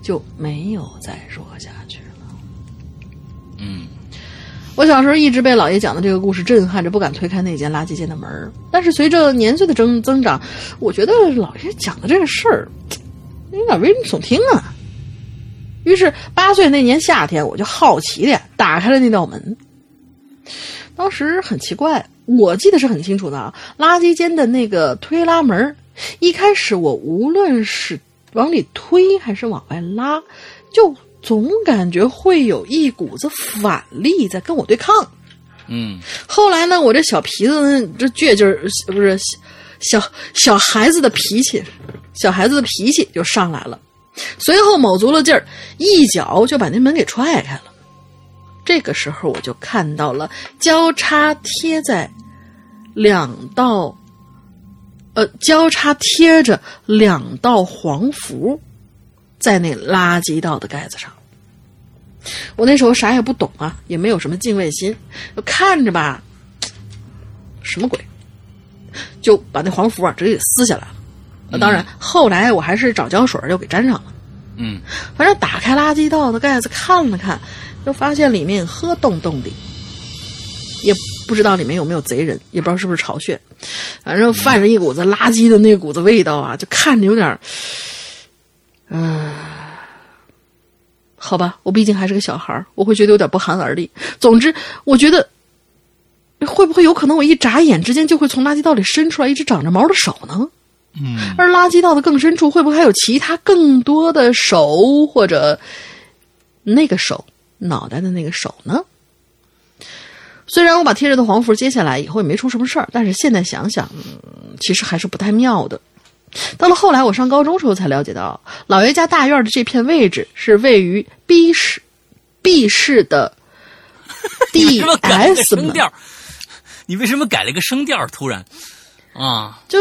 就没有再说下去了。嗯，我小时候一直被老爷讲的这个故事震撼着，不敢推开那间垃圾间的门但是随着年岁的增增长，我觉得老爷讲的这个事儿有点危言耸听啊。于是八岁那年夏天，我就好奇的打开了那道门。当时很奇怪，我记得是很清楚的啊，垃圾间的那个推拉门，一开始我无论是往里推还是往外拉，就总感觉会有一股子反力在跟我对抗。嗯后来呢，我这小皮子呢这倔劲儿不是小小孩子的脾气，小孩子的脾气就上来了。随后卯足了劲儿，一脚就把那门给踹开了。这个时候，我就看到了交叉贴在两道，呃，交叉贴着两道黄符，在那垃圾道的盖子上。我那时候啥也不懂啊，也没有什么敬畏心，就看着吧，什么鬼，就把那黄符啊直接给撕下来了。呃当然，后来我还是找胶水又给粘上了。嗯反正打开垃圾道的盖子看了看，就发现里面黑洞洞的，也不知道里面有没有贼人，也不知道是不是巢穴，反正泛着一股子垃圾的那股子味道啊，就看着有点儿，嗯、好吧，我毕竟还是个小孩儿，我会觉得有点不寒而栗。总之，我觉得会不会有可能我一眨眼之间就会从垃圾道里伸出来一只长着毛的手呢？嗯而垃圾道的更深处，会不会还有其他更多的手，或者那个手脑袋的那个手呢？虽然我把贴着的黄符揭下来以后也没出什么事儿，但是现在想想，嗯，其实还是不太妙的。到了后来，我上高中时候才了解到，老爷家大院的这片位置是位于 B 市 B 市的 你为什么改调？你为什么改了个声调？突然啊，就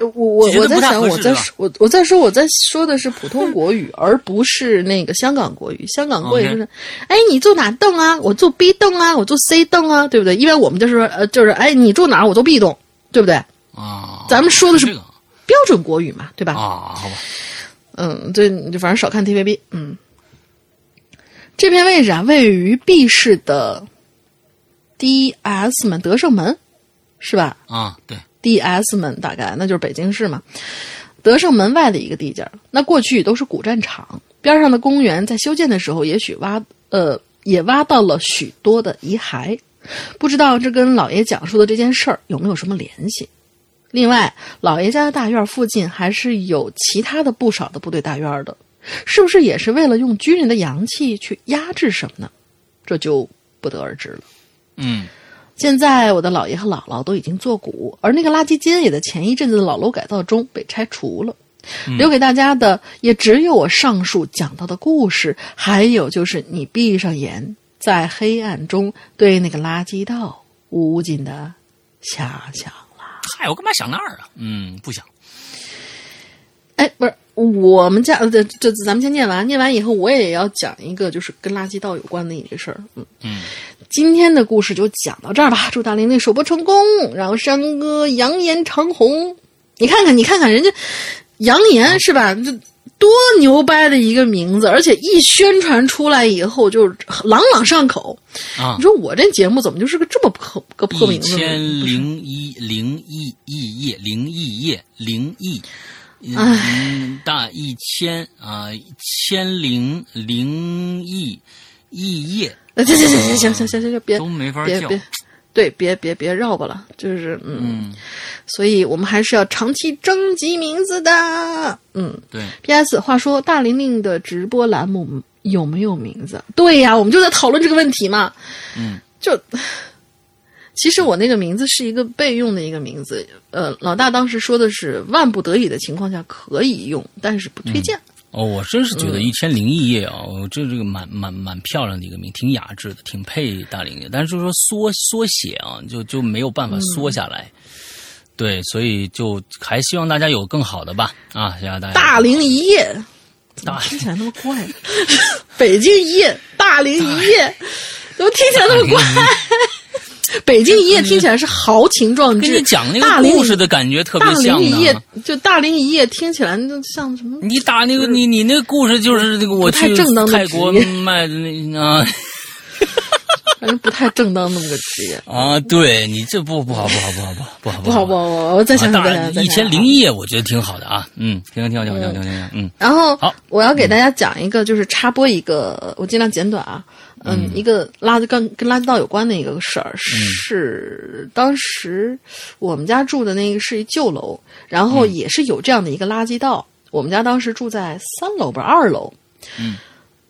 我我我在想，我在说我我在说我在说的是普通国语，而不是那个香港国语。香港国语就是，哎，你坐哪栋啊？我坐 B 栋啊，我坐 C 栋啊，对不对？因为我们就是说，呃，就是哎，你住哪儿？我坐 B 栋，对不对？啊，咱们说的是标准国语嘛，对吧？啊，好吧，嗯，对，你就反正少看 TVB。嗯，这片位置啊，位于 B 市的 DS 门德胜门，是吧？啊，对，DS 门大概那就是北京市嘛，德胜门外的一个地界儿。那过去都是古战场，边上的公园在修建的时候，也许挖呃也挖到了许多的遗骸，不知道这跟老爷讲述的这件事儿有没有什么联系？另外，老爷家的大院附近还是有其他的不少的部队大院的，是不是也是为了用军人的阳气去压制什么呢？这就不得而知了。嗯现在我的姥爷和姥姥都已经作古，而那个垃圾间也在前一阵子的老楼改造中被拆除了。留给大家的也只有我上述讲到的故事，还有就是你闭上眼，在黑暗中对那个垃圾道无尽的遐想啦。嗨，我干嘛想那儿啊？嗯，不想。哎，不是，我们家呃这这咱们先念完，念完以后我也要讲一个就是跟垃圾道有关的一个事儿。嗯嗯，今天的故事就讲到这儿吧。祝大玲玲首播成功，然后山哥扬言长虹。你看看，你看看人家扬言是吧？这多牛掰的一个名字，而且一宣传出来以后就朗朗上口。啊你说我这节目怎么就是个这么破个破名字呢？千零一零一亿夜零亿夜零亿，嗯，大一千啊，千零零亿亿叶，行行行行行行行行，别都没法叫，对，别别别绕吧了，就是嗯，所以我们还是要长期征集名字的，嗯，对。P.S. 话说大玲玲的直播栏目有没有名字？对呀，我们就在讨论这个问题嘛，嗯，就。其实我那个名字是一个备用的一个名字，呃，老大当时说的是万不得已的情况下可以用，但是不推荐。哦，我真是嗯觉得一千零一夜啊，我这这个蛮蛮蛮漂亮的一个名，挺雅致的，挺配大龄的。但是就是说缩缩写啊，就就没有办法缩下来。对，所以就还希望大家有更好的吧啊！希望大家大龄一夜，大听起来那么怪。北京一夜，大龄一夜，怎么听起来那么怪？北京一夜听起来是豪情壮志，跟你讲那个故事的感觉特别像。大林一夜就大林一夜听起来就像什么？你打那个你你那个故事就是那个我去泰国卖的那啊，反正不太正当那那个职业啊。对你这不不好不好不好不好不好不好不好不好。我再想打想，一千零一夜我觉得挺好的啊。嗯，挺好挺好挺好挺好挺好嗯。然后好，我要给大家讲一个，就是插播一个，我尽量简短啊。嗯，一个垃圾跟跟垃圾道有关的一个事儿，是当时我们家住的那个是一旧楼，然后也是有这样的一个垃圾道。我们家当时住在三楼不是二楼，嗯，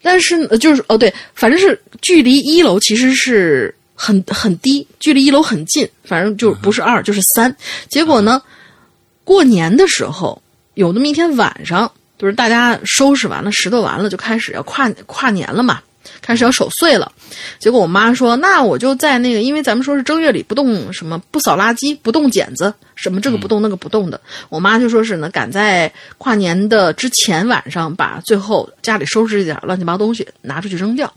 但是呃就是哦对，反正是距离一楼其实是很很低，距离一楼很近，反正就不是二就是三。结果呢，过年的时候有那么一天晚上，就是大家收拾完了、拾掇完了，就开始要跨跨年了嘛，开始要守岁了。结果我妈说：“那我就在那个，因为咱们说是正月里不动什么，不扫垃圾，不动剪子，什么这个不动那个不动的。我妈就说是呢，赶在跨年的之前晚上，把最后家里收拾一点乱七八糟东西拿出去扔掉。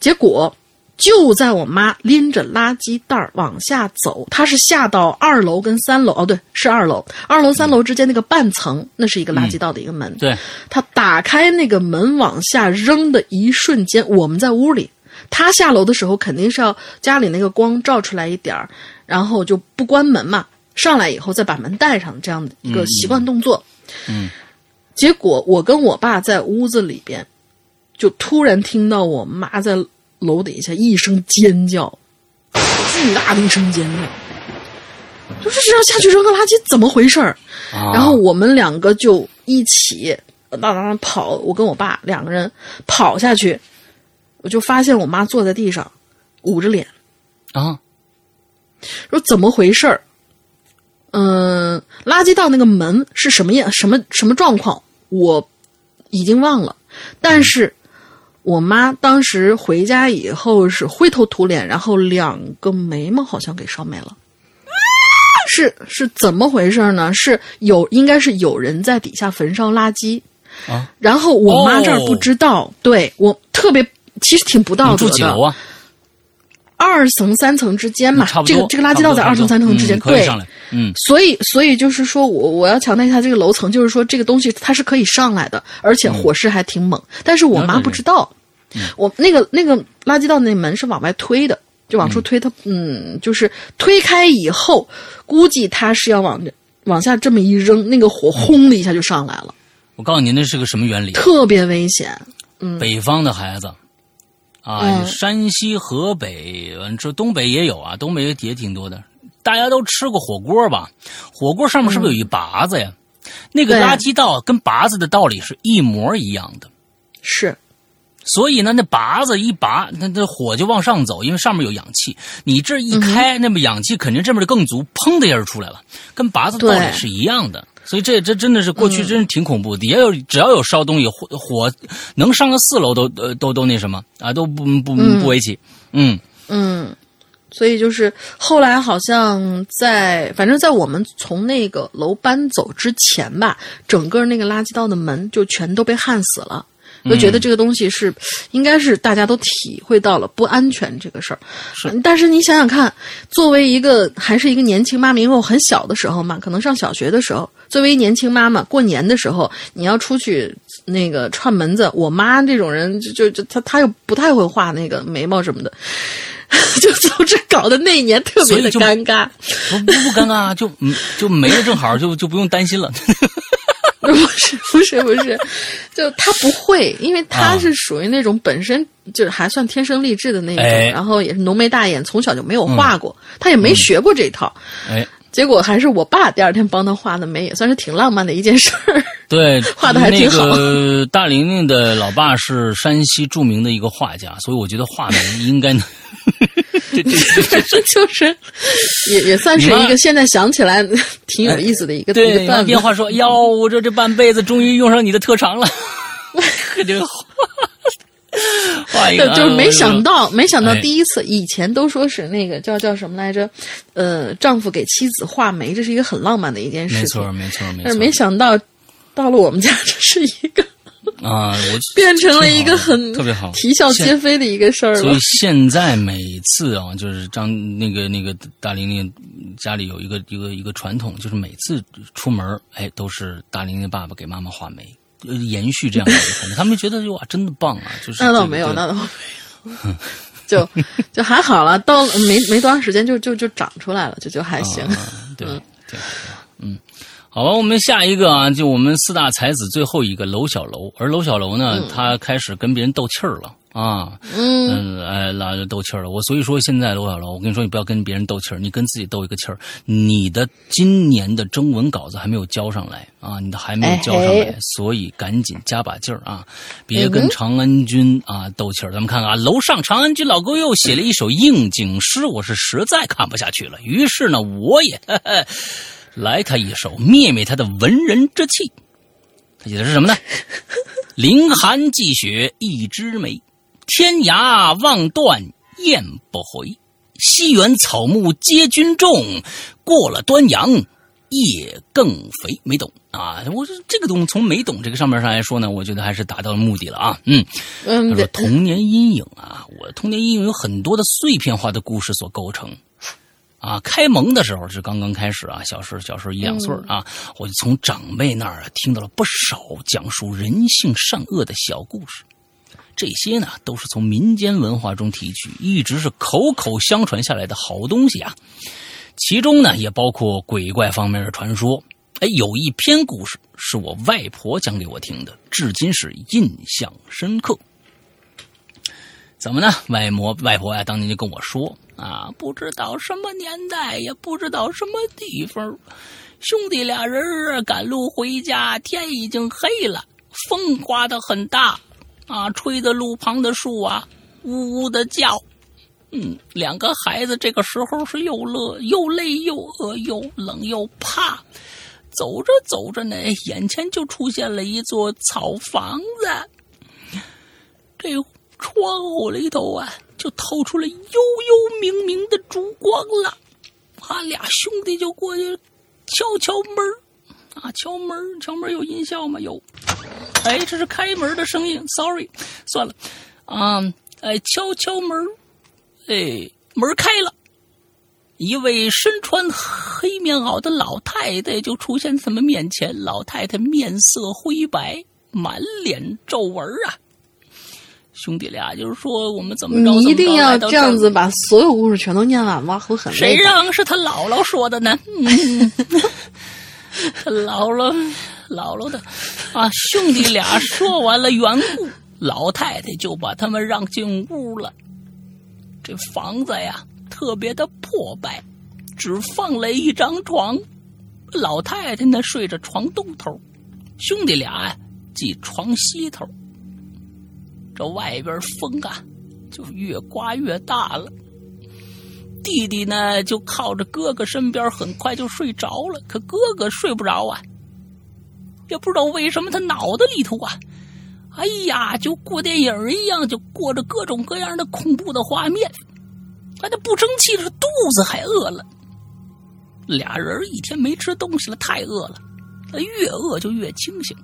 结果就在我妈拎着垃圾袋儿往下走，她是下到二楼跟三楼，哦，对，是二楼，二楼三楼之间那个半层，那是一个垃圾道的一个门。对，她打开那个门往下扔的一瞬间，我们在屋里，她下楼的时候肯定是要家里那个光照出来一点儿，然后就不关门嘛，上来以后再把门带上，这样的一个习惯动作。嗯，结果我跟我爸在屋子里边，就突然听到我妈在楼底下一声尖叫，巨大的一声尖叫，就是这样下去扔个垃圾，怎么回事儿？啊然后我们两个就一起当当当跑，我跟我爸两个人跑下去，我就发现我妈坐在地上，捂着脸，啊，说怎么回事儿？嗯，垃圾道那个门是什么样？什么什么状况？我已经忘了。但是我妈当时回家以后是灰头土脸，然后两个眉毛好像给烧没了。是是怎么回事呢？是有应该是有人在底下焚烧垃圾，啊，然后我妈这儿不知道，对我特别其实挺不道德的。住几楼啊？二层三层之间嘛。这个这个垃圾道在二层三层之间，对。嗯，所以，所以就是说我我要强调一下这个楼层，就是说这个东西它是可以上来的，而且火势还挺猛。但是我妈不知道，我那个那个垃圾道那门是往外推的，就往出推，它嗯，就是推开以后，估计它是要往往下这么一扔，那个火轰的一下就上来了，我告诉你，那是个什么原理？特别危险。嗯北方的孩子啊，嗯山西、河北，完这东北也有啊，东北也也挺多的。大家都吃过火锅吧？火锅上面是不是有一拔子呀？那个垃圾道跟拔子的道理是一模一样的。是，所以呢，那拔子一拔，那那火就往上走，因为上面有氧气。你这一嗯开，那么氧气肯定这边就更足，砰的一下就出来了，跟拔子道理是一样的。所以这这真的是过去真是挺恐怖的。底下有只要有烧东西，火火能上到四楼都呃都都那什么啊，都不不不为奇。嗯嗯，所以就是后来好像在，反正在我们从那个楼搬走之前吧，整个那个垃圾道的门就全都被焊死了。就觉得这个东西是，应该是大家都体会到了不安全这个事儿。是，但是你想想看，作为一个还是一个年轻妈妈，因为我很小的时候嘛，可能上小学的时候，作为年轻妈妈，过年的时候你要出去那个串门子，我妈这种人就就就她她又不太会画那个眉毛什么的，就总之搞得那一年特别的尴尬。不不不尴尬啊，就嗯就没了，正好就就不用担心了。不是不是不是，就他不会，因为他啊是属于那种本身就是还算天生丽质的那种，哎然后也是浓眉大眼，从小就没有画过，他也没学过这一套。哎，结果还是我爸第二天帮他画的眉，也算是挺浪漫的一件事儿。对，画的还挺好那个大玲玲的老爸是山西著名的一个画家，所以我觉得画眉应该能。这这这 就是也也算是一个现在想起来 挺有意思的一个一对，个段子。电话说：“哟，我这这半辈子终于用上你的特长了。”这个画画一个，对，就是没想到，没想到哎第一次，以前都说是那个叫叫什么来着，呃，丈夫给妻子画眉，这是一个很浪漫的一件事情。没错，没错，没错。但是没想到，到了我们家，这是一个 啊，我变成了一个很特别好，啼笑皆非的一个事儿了所以。现在每次啊，就是张那个那个大玲玲家里有一个一个一个传统，就是每次出门，哎，都是大玲玲爸爸给妈妈画眉，呃延续这样的一个传统。他们觉得哇，真的棒啊！就是那倒没有，那倒没有，就就还好了。到了没没多长时间就就就长出来了，就就还行。啊对对，嗯，好吧，我们下一个啊，就我们四大才子最后一个楼小楼，而楼小楼呢，他开始跟别人斗气儿了。啊，嗯，嗯，哎，拉着斗气儿了。我所以说，现在楼小楼，我跟你说，你不要跟别人斗气儿，你跟自己斗一个气儿。你的今年的征文稿子还没有交上来啊，你的还没有交上来，哎所以赶紧加把劲儿啊，别跟长安君啊斗气儿。咱们看看啊，楼上长安君老哥又写了一首应景诗，我是实在看不下去了，于是呢，我也呵呵 来他一首，灭灭他的文人之气。他写的是什么呢？凌寒霁雪一枝梅，天涯望断雁不回。西园草木皆君种，过了端阳夜更肥。没懂啊？我说这个东西从没懂这个上面上来说呢，我觉得还是达到了目的了啊。嗯，嗯，他说，童年阴影啊，我的童年阴影有很多的碎片化的故事所构成。啊，开蒙的时候是刚刚开始啊，小时候小时候一两岁儿啊，我就从长辈那儿啊听到了不少讲述人性善恶的小故事。这些呢，都是从民间文化中提取，一直是口口相传下来的好东西啊。其中呢，也包括鬼怪方面的传说。哎，有一篇故事是我外婆讲给我听的，至今是印象深刻。怎么呢？外婆外婆呀，当年就跟我说啊，不知道什么年代，也不知道什么地方，兄弟俩人赶路回家，天已经黑了，风刮得很大，啊，吹得路旁的树啊呜呜的叫。嗯，两个孩子这个时候是又乐又累又饿又冷又怕。走着走着呢，眼前就出现了一座草房子。这窗户里头啊，就透出了幽幽冥冥的烛光了。他俩兄弟就过去敲敲门啊，敲门敲门有音效吗？有。哎，这是开门的声音。Sorry，算了。啊，哎，敲敲门哎，门开了。一位身穿黑棉袄的老太太就出现在他们面前。老太太面色灰白，满脸皱纹啊。兄弟俩就是说，我们怎么着？你一定要这样子。把所有故事全都念完吗？会很谁。让是他姥姥说的呢？嗯，他姥姥，姥姥的啊，兄弟俩说完了缘故，老太太就把他们让进屋了。这房子呀，特别的破败，只放了一张床。老太太呢睡着床东头，兄弟俩呀挤床西头。这外边风啊，就越刮越大了。弟弟呢就靠着哥哥身边，很快就睡着了。可哥哥睡不着啊，也不知道为什么他脑袋里头啊，哎呀，就过电影一样，就过着各种各样的恐怖的画面。他这不争气的是肚子还饿了，俩人一天没吃东西了，太饿了，越饿就越清醒。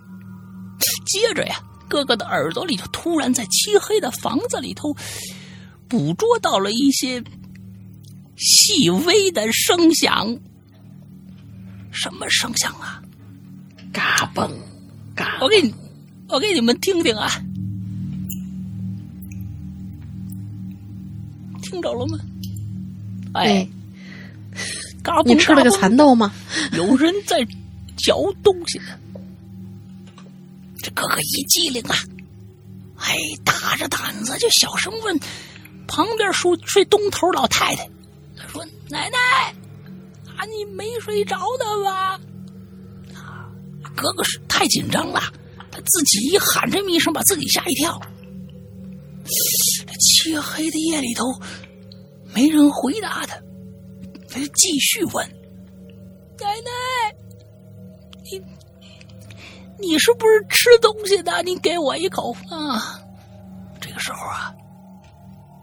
接着呀，哥哥的耳朵里头突然在漆黑的房子里头捕捉到了一些细微的声响。什么声响啊？嘎嘣，嘎我给你，我给你们听听啊，听着了吗？哎哎，，嘎嘣你吃了个蚕豆吗？有人在嚼东西呢。这哥哥一机灵啊，哎，大着胆子就小声问旁边睡睡东头老太太：“他说奶奶，啊，你没睡着的吧？”，哥哥是太紧张了，他自己一喊这么一声，把自己吓一跳。这漆黑的夜里头，没人回答他，他就继续问：“奶奶，你你是不是吃东西的？你给我一口啊！”这个时候啊，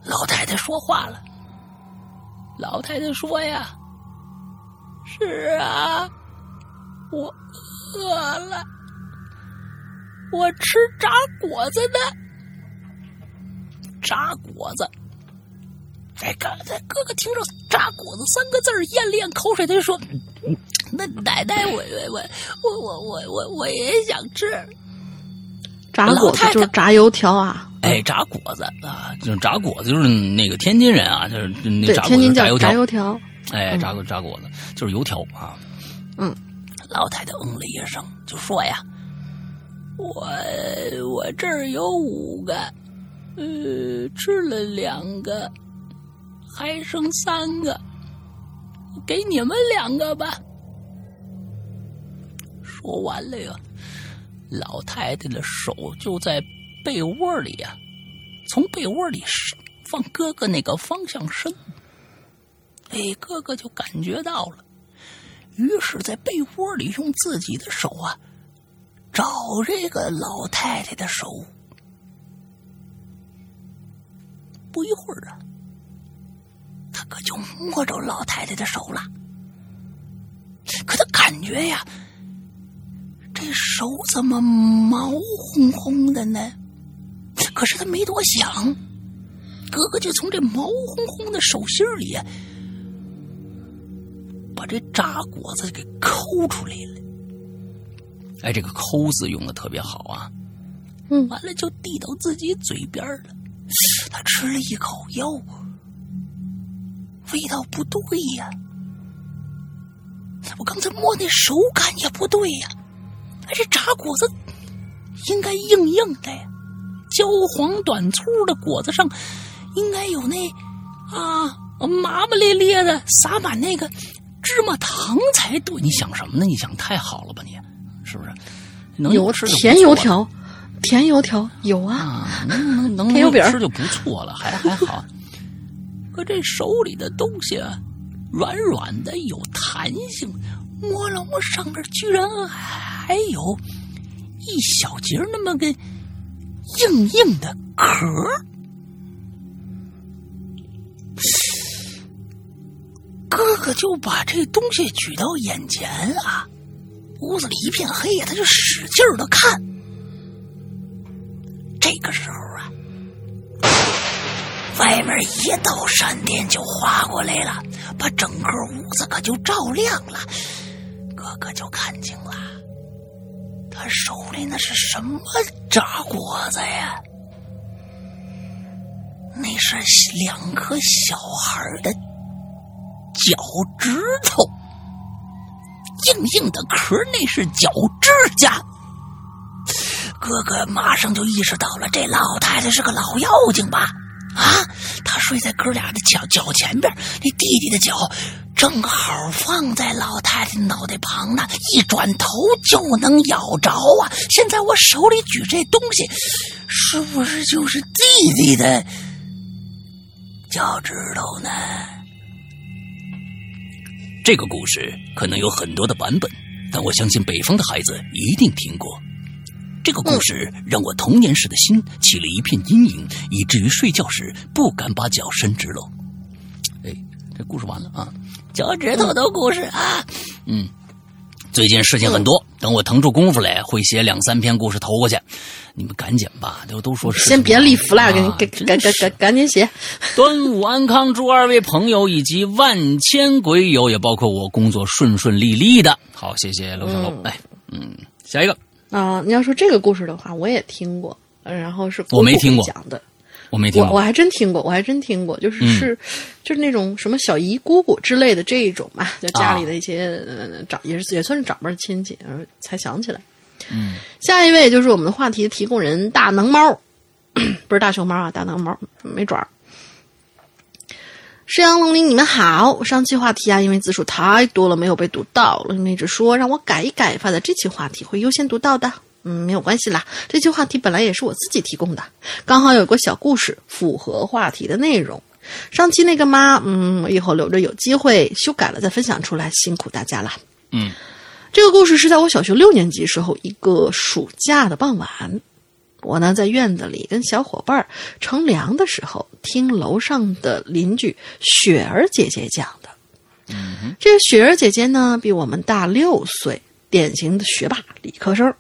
老太太说话了。老太太说呀：“是啊，我饿了，我吃炸果子呢。”炸果子，哎，哥，哥哥听着“炸果子”三个字，咽了咽口水，他就说：“那奶奶，我我我我我我我也想吃炸果子，就是炸油条啊！哎，炸果子啊，就是炸果子，就是那个天津人啊，就是那炸天津炸油条。炸油条，哎，炸炸果子就是油条啊。嗯，老太太嗯了一声，就说呀：“我我这儿有五个。”呃，吃了两个，还剩三个，给你们两个吧。说完了呀，老太太的手就在被窝里呀，从被窝里放哥哥那个方向伸。哎，哥哥就感觉到了，于是，在被窝里用自己的手啊，找这个老太太的手。不一会儿啊，他可就摸着老太太的手了。可他感觉呀，手怎么毛烘烘的呢？可是他没多想，哥哥就从这毛烘烘的手心里把这炸果子给抠出来了。哎，这个“抠”字用的特别好啊。嗯，完了就递到自己嘴边了。他吃了一口，哟，味道不对呀！我刚才摸那手感也不对呀，哎，这炸果子应该硬硬的呀，焦黄短粗的果子上应该有那啊麻麻咧咧的撒满那个芝麻糖才对。你想什么呢？你想太好了吧？你是不是？能有甜油条。甜油条有啊，能能 能吃就不错了，还还好。可这手里的东西啊，软软的，有弹性，摸了摸上面，居然还有一小节那么个硬硬的壳。哥哥就把这东西举到眼前啊，屋子里一片黑呀，他就使劲的看。这个时候啊，外面一道闪电就划过来了，把整个屋子可就照亮了。哥哥就看清了，他手里那是什么炸果子呀？那是两颗小孩的脚趾头，硬硬的壳，那是脚指甲。哥哥马上就意识到了，这老太太是个老妖精吧？啊，他睡在哥俩的脚脚前边，那弟弟的脚正好放在老太太脑袋旁呢，一转头就能咬着啊！现在我手里举这东西，是不是就是弟弟的脚趾头呢？这个故事可能有很多的版本，但我相信北方的孩子一定听过。这个故事让我童年时的心起了一片阴影，以至于睡觉时不敢把脚伸直了。哎，这故事完了啊，脚趾头的故事啊，嗯，最近事情很多，等我腾出功夫来，会写两三篇故事投过去。你们赶紧吧，都都说是先别立 flag，赶赶赶赶赶紧写。端午安康，祝二位朋友以及万千鬼友，也包括我，工作顺顺利利的。好，谢谢楼小楼。哎，嗯，下一个。啊，你要说这个故事的话，我也听过，然后是我没听过讲的，我没听过，我还真听过，我还真听过，就是是就是那种什么小姨姑姑之类的这一种嘛，就家里的一些长也是也算是长辈亲戚，然后才想起来，嗯，下一位就是我们的话题提供人大能猫，不是大熊猫啊，大能猫没爪儿。石阳龙鳞，你们好。上期话题啊，因为字数太多了，没有被读到。龙鳞一直说让我改一改，发在这期话题会优先读到的。嗯，没有关系啦，这期话题本来也是我自己提供的，刚好有个小故事符合话题的内容。上期那个妈，嗯，以后留着有机会修改了再分享出来，辛苦大家啦。嗯，这个故事是在我小学六年级时候一个暑假的傍晚，我呢在院子里跟小伙伴儿乘凉的时候，听楼上的邻居雪儿姐姐讲的。嗯这个雪儿姐姐呢比我们大六岁，典型的学霸理科生。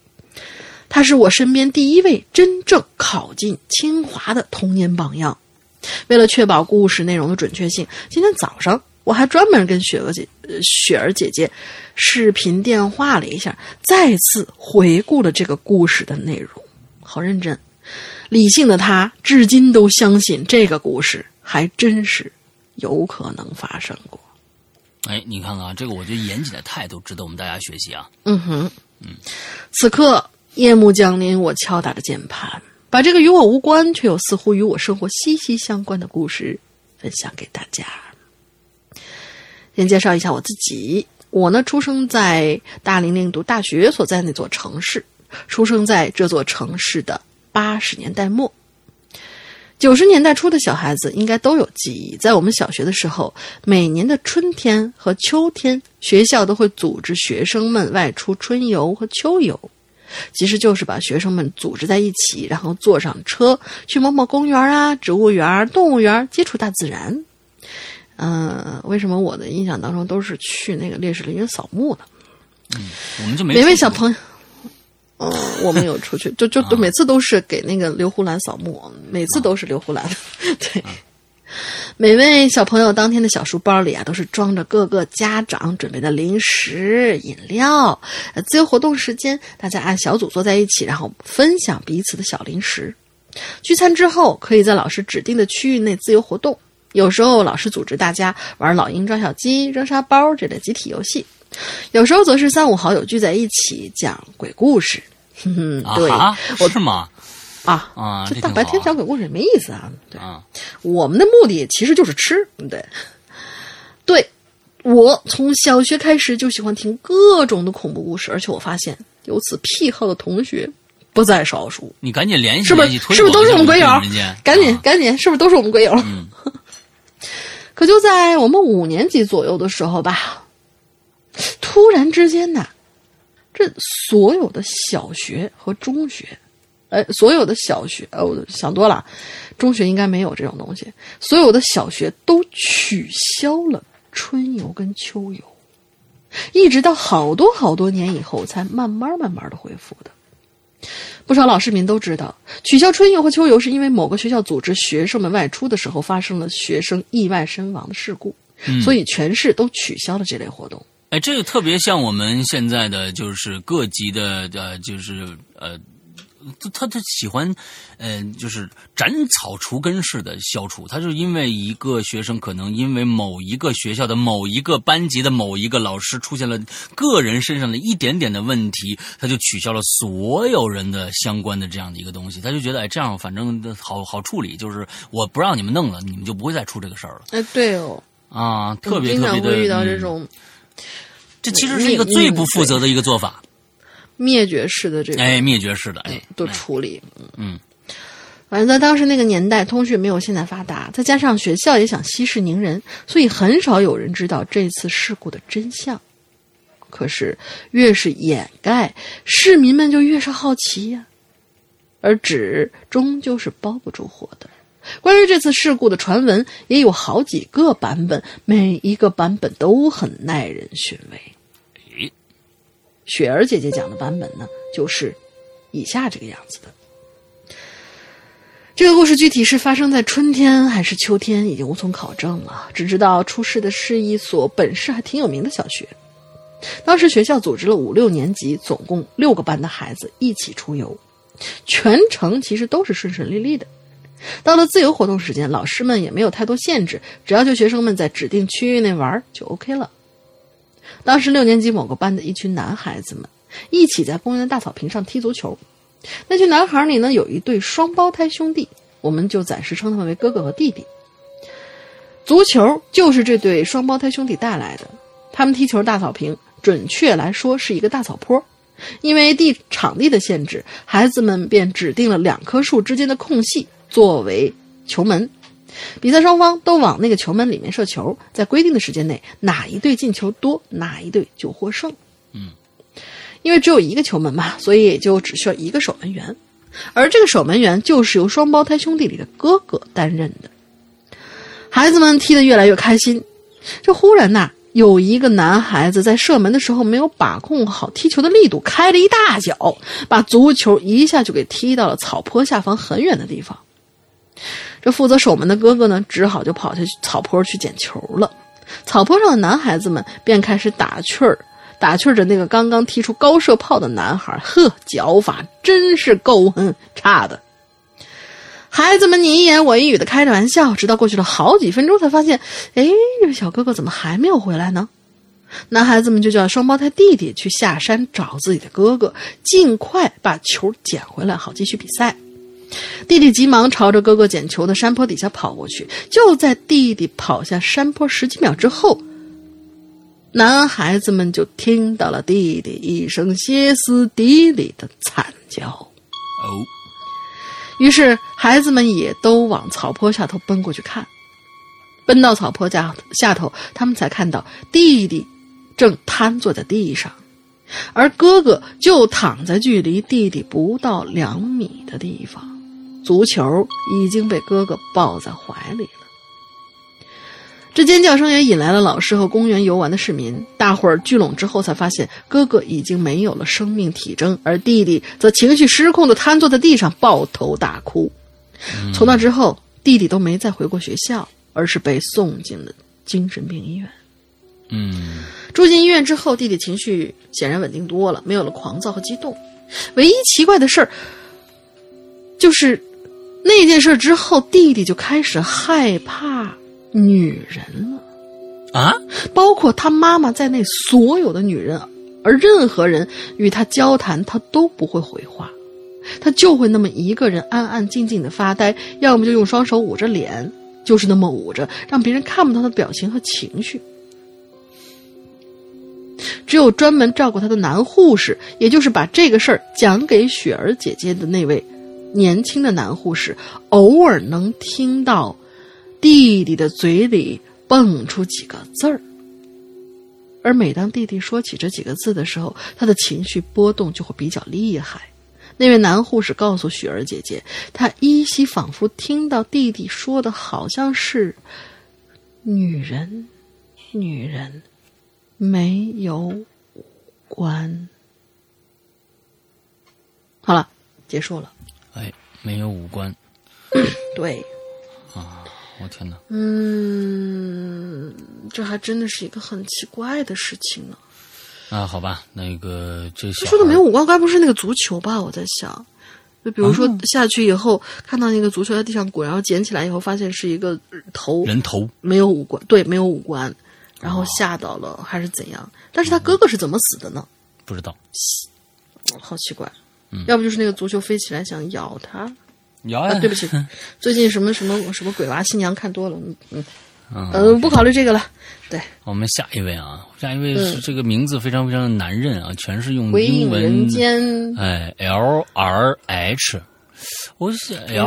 她是我身边第一位真正考进清华的童年榜样。为了确保故事内容的准确性，今天早上我还专门跟雪儿姐、呃雪儿姐姐视频电话了一下，再次回顾了这个故事的内容。好认真，理性的他至今都相信这个故事还真是有可能发生过。哎，你看看啊，这个我觉得严谨的态度值得我们大家学习啊。嗯哼，嗯，此刻夜幕降临，我敲打着键盘，把这个与我无关却又似乎与我生活息息相关的故事分享给大家。先介绍一下我自己，我呢出生在大龄岭读大学所在那座城市，出生在这座城市的八十年代末。九十年代初的小孩子应该都有记忆，在我们小学的时候，每年的春天和秋天，学校都会组织学生们外出春游和秋游，其实就是把学生们组织在一起，然后坐上车去某某公园啊、植物园、动物园，接触大自然。嗯、为什么我的印象当中都是去那个烈士陵园扫墓呢？嗯？我们就没每位小朋友，嗯，我们有出去，就就都每次都是给那个刘胡兰扫墓，每次都是刘胡兰，对。每位小朋友当天的小书包里啊，都是装着各个家长准备的零食、饮料。呃自由活动时间，大家按小组坐在一起，然后分享彼此的小零食。聚餐之后，可以在老师指定的区域内自由活动。有时候老师组织大家玩老鹰抓小鸡、扔沙包这类集体游戏，有时候则是三五好友聚在一起讲鬼故事。哼哼，对，啊，我是吗？啊啊这大白天讲鬼故事也没意思啊。对，啊，我们的目的其实就是吃，对，对。我从小学开始就喜欢听各种的恐怖故事，而且我发现有此癖好的同学不在少数。你赶紧联系是不是是不是都是我们鬼友？赶紧啊赶紧，是不是都是我们鬼友？嗯可就在我们五年级左右的时候吧，突然之间呐，这所有的小学和中学，哎，所有的小学，呃，我想多了，中学应该没有这种东西。所有的小学都取消了春游跟秋游，一直到好多好多年以后，才慢慢慢慢的恢复的。不少老市民都知道，取消春游和秋游是因为某个学校组织学生们外出的时候发生了学生意外身亡的事故，所以全市都取消了这类活动。哎，这个特别像我们现在的就是各级的呃，就是呃，他他他喜欢，呃，就是斩草除根式的消除。他就是因为一个学生可能因为某一个学校的某一个班级的某一个老师出现了个人身上的一点点的问题，他就取消了所有人的相关的这样的一个东西。他就觉得哎，这样反正好好处理，就是我不让你们弄了，你们就不会再出这个事儿了哎，对哦，啊，特别特别的常会遇到这嗯种这其实是一个最不负责的一个做法。灭绝式的这种哎，灭绝式的，哎，的处理。嗯，反正在当时那个年代，通讯没有现在发达，再加上学校也想息事宁人，所以很少有人知道这次事故的真相。可是越是掩盖，市民们就越是好奇呀、而纸终究是包不住火的。关于这次事故的传闻也有好几个版本，每一个版本都很耐人寻味。诶雪儿姐姐讲的版本呢，就是以下这个样子的。这个故事具体是发生在春天还是秋天，已经无从考证了。只知道出事的是一所本市还挺有名的小学。当时学校组织了五六年级，总共六个班的孩子一起出游，全程其实都是顺顺利利的。到了自由活动时间，老师们也没有太多限制，只要求学生们在指定区域内玩就 OK 了。当时六年级某个班的一群男孩子们，一起在公园的大草坪上踢足球。那群男孩里呢，有一对双胞胎兄弟，我们就暂时称他们为哥哥和弟弟。足球就是这对双胞胎兄弟带来的。他们踢球大草坪，准确来说是一个大草坡。因为地场地的限制，孩子们便指定了两棵树之间的空隙作为球门。比赛双方都往那个球门里面射球，在规定的时间内，哪一队进球多，哪一队就获胜。嗯，因为只有一个球门嘛，所以也就只需要一个守门员，而这个守门员就是由双胞胎兄弟里的哥哥担任的。孩子们踢得越来越开心，这忽然呐，有一个男孩子在射门的时候没有把控好踢球的力度，开了一大脚，把足球一下就给踢到了草坡下方很远的地方。这负责守门的哥哥呢，只好就跑下去草坡去捡球了。草坡上的男孩子们便开始打趣儿，打趣着那个刚刚踢出高射炮的男孩。呵，脚法真是够哼差的。孩子们你一言我一语的开着玩笑，直到过去了好几分钟，才发现，哎，这小哥哥怎么还没有回来呢？男孩子们就叫双胞胎弟弟去下山找自己的哥哥，尽快把球捡回来，好继续比赛。弟弟急忙朝着哥哥捡球的山坡底下跑过去。就在弟弟跑下山坡十几秒之后，男孩子们就听到了弟弟一声歇斯底里的惨叫。哦，于是孩子们也都往草坡下头奔过去看。奔到草坡下下头，他们才看到弟弟正瘫坐在地上，而哥哥就躺在距离弟弟不到两米的地方。足球已经被哥哥抱在怀里了。这尖叫声也引来了老师和公园游玩的市民。大伙儿聚拢之后，才发现哥哥已经没有了生命体征，而弟弟则情绪失控的瘫坐在地上，抱头大哭。从那之后，弟弟都没再回过学校，而是被送进了精神病医院。嗯，住进医院之后，弟弟情绪显然稳定多了，没有了狂躁和激动。唯一奇怪的事儿，就是那件事之后，弟弟就开始害怕女人了。啊，包括他妈妈在内所有的女人，而任何人与他交谈，他都不会回话，他就会那么一个人安安静静的发呆，要么就用双手捂着脸，就是那么捂着，让别人看不到他的表情和情绪。只有专门照顾他的男护士，也就是把这个事儿讲给雪儿姐姐的那位年轻的男护士，偶尔能听到弟弟的嘴里蹦出几个字儿。而每当弟弟说起这几个字的时候，他的情绪波动就会比较厉害。那位男护士告诉雪儿姐姐，他依稀仿佛听到弟弟说的好像是“女人，女人”。没有五官。好了，结束了。哎，没有五官 对，啊！我天哪，嗯，这还真的是一个很奇怪的事情呢。啊，好吧，那个这他说的没有五官，该不是那个足球吧？我在想，就比如说下去以后，看到那个足球在地上滚，然后捡起来以后，发现是一个头，人头没有五官，对，没有五官，然后吓到了还是怎样？但是他哥哥是怎么死的呢？不知道好奇怪。嗯要不就是那个足球飞起来想咬他咬啊！对不起，最近什么什么什么鬼娃新娘看多了，嗯嗯嗯呃，不考虑这个了。对，我们下一位啊，下一位是这个名字非常非常的难认啊，全是用英文人间哎，L R H，我是 L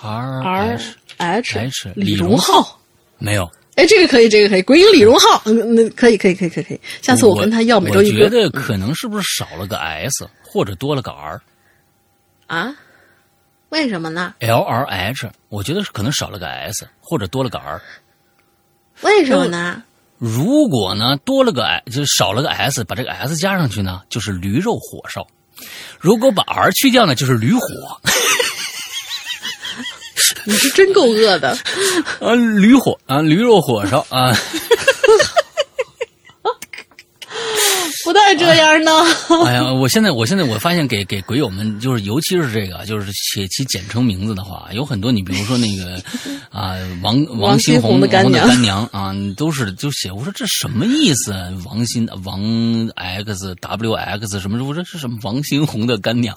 R H H 李荣荣浩。没有。哎，这个可以，这个可以，鬼影李荣浩，嗯，那可以，可以，可以，可以，可以。下次我跟他要每周一我觉得可能是不是少了个 S 或者多了个 R？L 啊？为什么呢？？L R H，我觉得是可能少了个 S 或者多了个 R。为什么呢？如果呢多了个 I，就少了个 S，把这个 S 加上去呢，就是驴肉火烧；如果把 R 去掉呢，就是驴火。你是真够饿的。啊，驴火啊，驴肉火烧啊，不带这这样呢？哎呀，我现在我现在我发现给给鬼友们，就是尤其是这个，就是写起简称名字的话，有很多你比如说那个 啊王王新新红的干的娘干娘 啊，都是就写我说这什么意思？王新王 X W X 什么？我说这是什么王新红的干娘？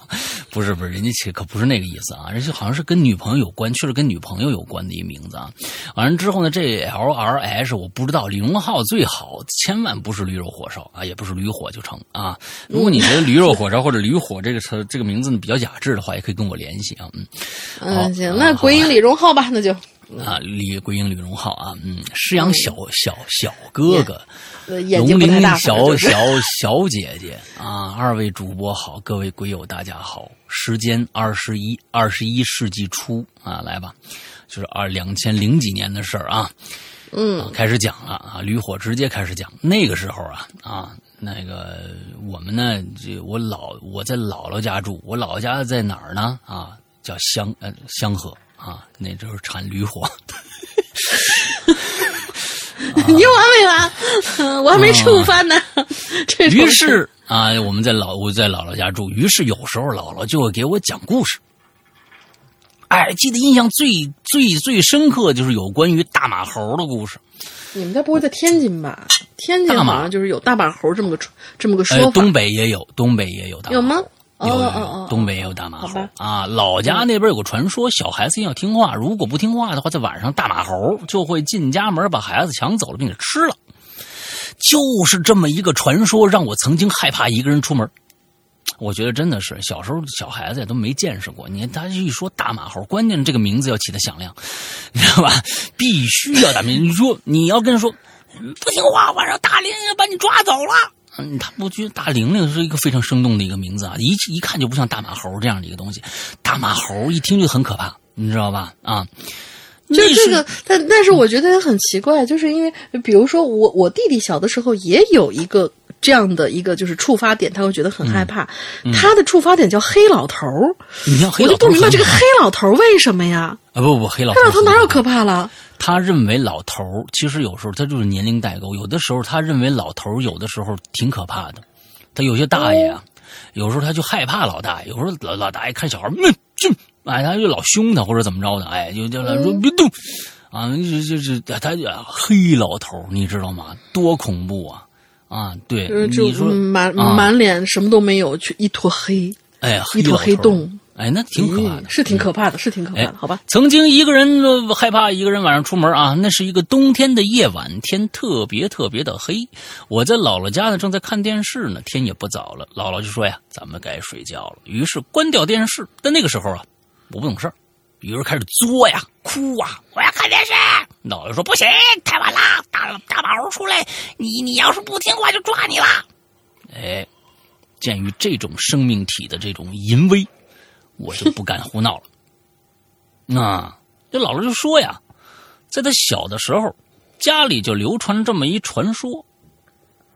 不是不是，人家写可不是那个意思啊，人家好像是跟女朋友有关，确实跟女朋友有关的一名字啊。完了之后呢，这 lrs 我不知道，李荣浩最好千万不是驴肉火烧啊，也不是驴火就成啊。如果你觉得驴肉火烧或者驴火这个词这个名字呢比较雅致的话，也可以跟我联系啊。嗯好嗯，行，啊那鬼影李荣浩吧，那就啊，李桂英、李荣浩啊，嗯，施阳小小小哥哥，龙鳞小小小姐姐啊，二位主播好，各位鬼友大家好，时间二十一二十一世纪初啊，来吧，就是二两千零几年的事儿啊，嗯啊，开始讲了啊，驴火直接开始讲。那个时候啊啊，那个我们呢，这我老我在姥姥家住，我姥姥家在哪儿呢？啊，叫香呃香河啊，那就是产驴火。你完没完？我还没吃午饭呢。于是啊，我们在老我在姥姥家住，于是有时候姥姥就会给我讲故事。哎，记得印象最最最深刻就是有关于大马猴的故事。你们家不会在天津吧？天津好像就是有大马猴这么个传这么个哎说，法，东北也有，东北也有大马猴有吗？哦有有有东北也有大马猴啊。老家那边有个传说，小孩子一定要听话，如果不听话的话，在晚上大马猴就会进家门把孩子抢走了，并且吃了。就是这么一个传说，让我曾经害怕一个人出门。我觉得真的是小时候小孩子也都没见识过。你看他一说大马猴，关键这个名字要起的响亮，你知道吧？必须要打名。你说你要跟他说不听话，晚上大玲玲把你抓走了。嗯，他不觉得大玲玲是一个非常生动的一个名字啊，一一看就不像大马猴这样的一个东西。大马猴一听就很可怕，你知道吧？啊，就是这个，但但是我觉得也很奇怪，就是因为比如说我我弟弟小的时候也有一个这样的一个就是触发点，他会觉得很害怕。他的触发点叫黑老头儿，你像黑我就不明白这个黑老头儿为什么呀？啊不不黑老头黑老头哪有可怕了？他认为老头儿其实有时候他就是年龄代沟，有的时候他认为老头儿有的时候挺可怕的。他有些大爷啊，有时候他就害怕老大爷，有时候老老大爷看小孩儿，嗯，就哎，他就老凶他或者怎么着的，哎，就叫他说别动，啊，就就就他就黑老头儿，你知道吗？多恐怖啊！啊，对，就是就你说满啊满脸什么都没有，却一坨黑，哎，一坨黑洞，哎，那挺可怕的，咦是挺可怕的，是挺可怕哎的，好吧？曾经一个人呃害怕一个人晚上出门啊，那是一个冬天的夜晚，天特别特别的黑。我在姥姥家呢，正在看电视呢，天也不早了。姥姥就说呀：“咱们该睡觉了。”于是关掉电视。但那个时候啊，我不懂事儿，于是开始作呀、哭啊，我要看电视。姥姥说：“不行，太晚了，大大宝出来，你你要是不听话就抓你了。”哎，鉴于这种生命体的这种淫威，我就不敢胡闹了。那这姥姥就说呀，在他小的时候，家里就流传这么一传说。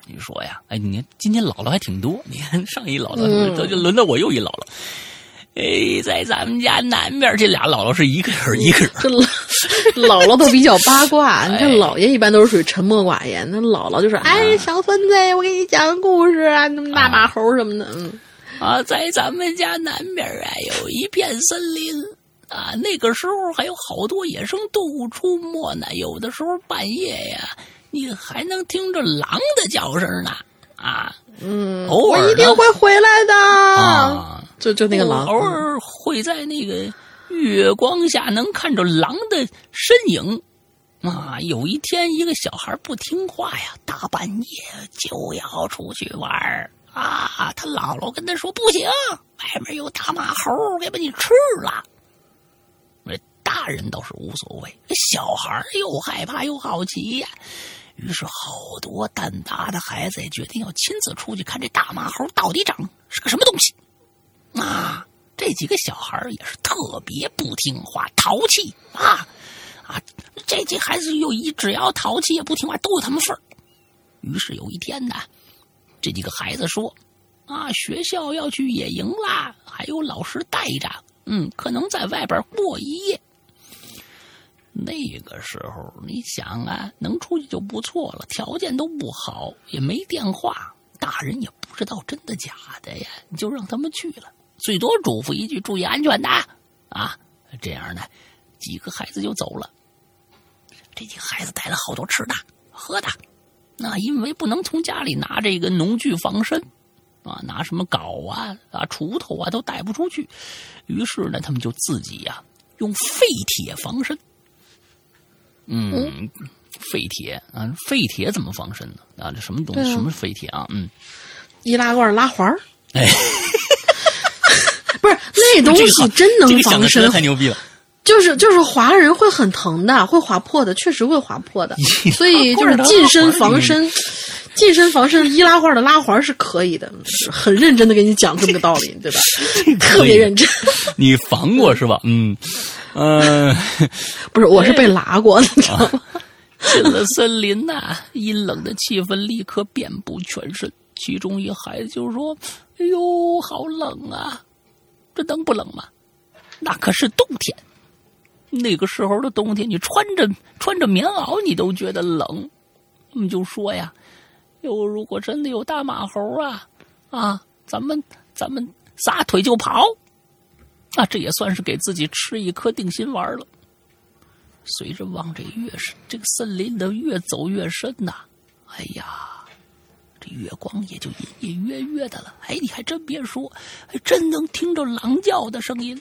你说呀，哎，你看今天姥姥还挺多，你看上一姥姥，嗯这就轮到我又一姥姥。哎，在咱们家南边这俩姥姥是一个人一个人，这姥姥都比较八卦，你看哎姥爷一般都是属于沉默寡言，那姥姥就是哎，小孙子，我给你讲个故事啊，那么大马猴什么的，嗯，啊，在咱们家南边啊有一片森林啊，那个时候还有好多野生动物出没呢。有的时候半夜呀，你还能听着狼的叫声呢。啊，嗯，偶尔我一定会回来的。啊，就就那个狼，偶尔会在那个月光下能看着狼的身影。啊，有一天一个小孩不听话呀，大半夜就要出去玩儿啊。他姥姥跟他说：“不行，外面有大马猴，给把你吃了。”那大人倒是无所谓，小孩又害怕又好奇呀。于是，好多蛋大的孩子也决定要亲自出去看这大马猴到底长是个什么东西。啊，这几个小孩也是特别不听话、淘气啊啊！这这孩子有一只要淘气也不听话，都有他们份儿。于是有一天呢，这几个孩子说：“啊，学校要去野营啦，还有老师带着，嗯，可能在外边过一夜。”那个时候，你想啊，能出去就不错了，条件都不好，也没电话，大人也不知道真的假的呀，你就让他们去了，最多嘱咐一句注意安全的啊。这样呢，几个孩子就走了。这几个孩子带了好多吃的喝的，那因为不能从家里拿这个农具防身。啊，拿什么镐啊啊锄头啊都带不出去，于是呢，他们就自己呀用废铁防身。嗯，废铁啊，废铁怎么防身呢？啊，这什么东西？什么废铁啊？嗯，易拉罐拉环儿，哎，不是那东西真能防身，太牛逼了。就是就是划人会很疼的，会划破的，确实会划破的。所以就是近身防身。近身防身易拉罐的拉环是可以的，很认真的给你讲这么个道理，对吧？特别认真。你防过是吧？嗯，呃，不是，我是被拉过，你知道吗？进了森林呐，阴冷的气氛立刻遍布全身。其中一孩子就说：“哎呦，好冷啊！这能不冷吗？那可是冬天。那个时候的冬天，你穿着穿着棉袄，你都觉得冷。”我们就说呀。哟如果真的有大马猴啊，啊，咱们咱们撒腿就跑，那这也算是给自己吃一颗定心丸了。随着往这越是这个森林的越走越深呐，哎呀，这月光也就隐隐约约的了。哎，你还真别说，还真能听着狼叫的声音。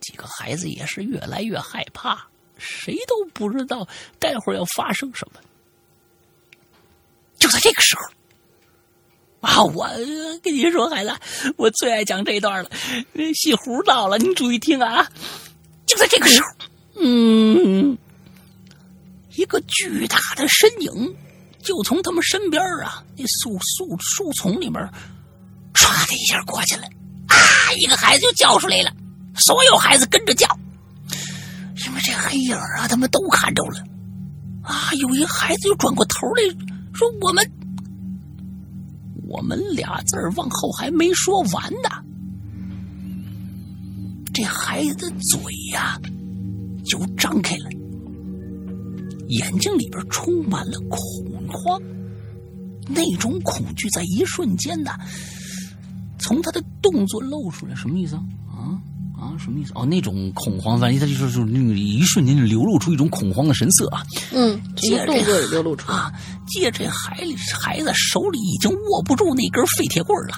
几个孩子也是越来越害怕，谁都不知道待会儿要发生什么。就在这个时候，啊！我跟你说，孩子，我最爱讲这段了。戏胡到了，你注意听啊！就在这个时候，嗯，一个巨大的身影就从他们身边啊，那树树树丛里面唰的一下过去了。啊！一个孩子就叫出来了，所有孩子跟着叫，因为这黑影啊，他们都看着了。啊！有一孩子就转过头来。说我们，我们俩字儿往后还没说完呢，这孩子的嘴呀就张开了，眼睛里边充满了恐慌，那种恐惧在一瞬间呢，从他的动作露出来，什么意思？啊，什么意思？哦，那种恐慌，反正他就是就那个一瞬间就流露出一种恐慌的神色啊。嗯，从动作也 流露出啊。借这孩里孩子手里已经握不住那根废铁棍了，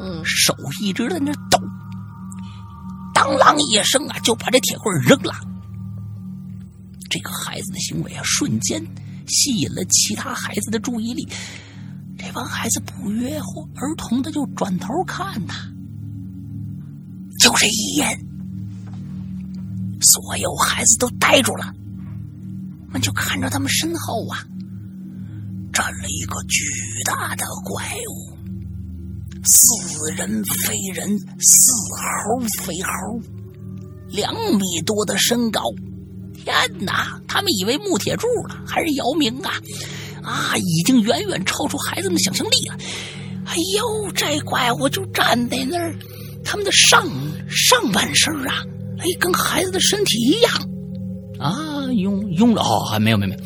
嗯，手一直在那抖，当啷一声啊，就把这铁棍扔了。这个孩子的行为啊，瞬间吸引了其他孩子的注意力。这帮孩子不约而同的就转头看他。就这一眼，所有孩子都呆住了。我就看着他们身后啊，站了一个巨大的怪物，似人非人，似猴非猴，两米多的身高。天哪！他们以为木铁柱了，还是姚明啊？啊，已经远远超出孩子们想象力了。哎呦，这怪物就站在那儿。他们的上上半身啊，哎，跟孩子的身体一样，啊，拥拥着哦，还没有没有，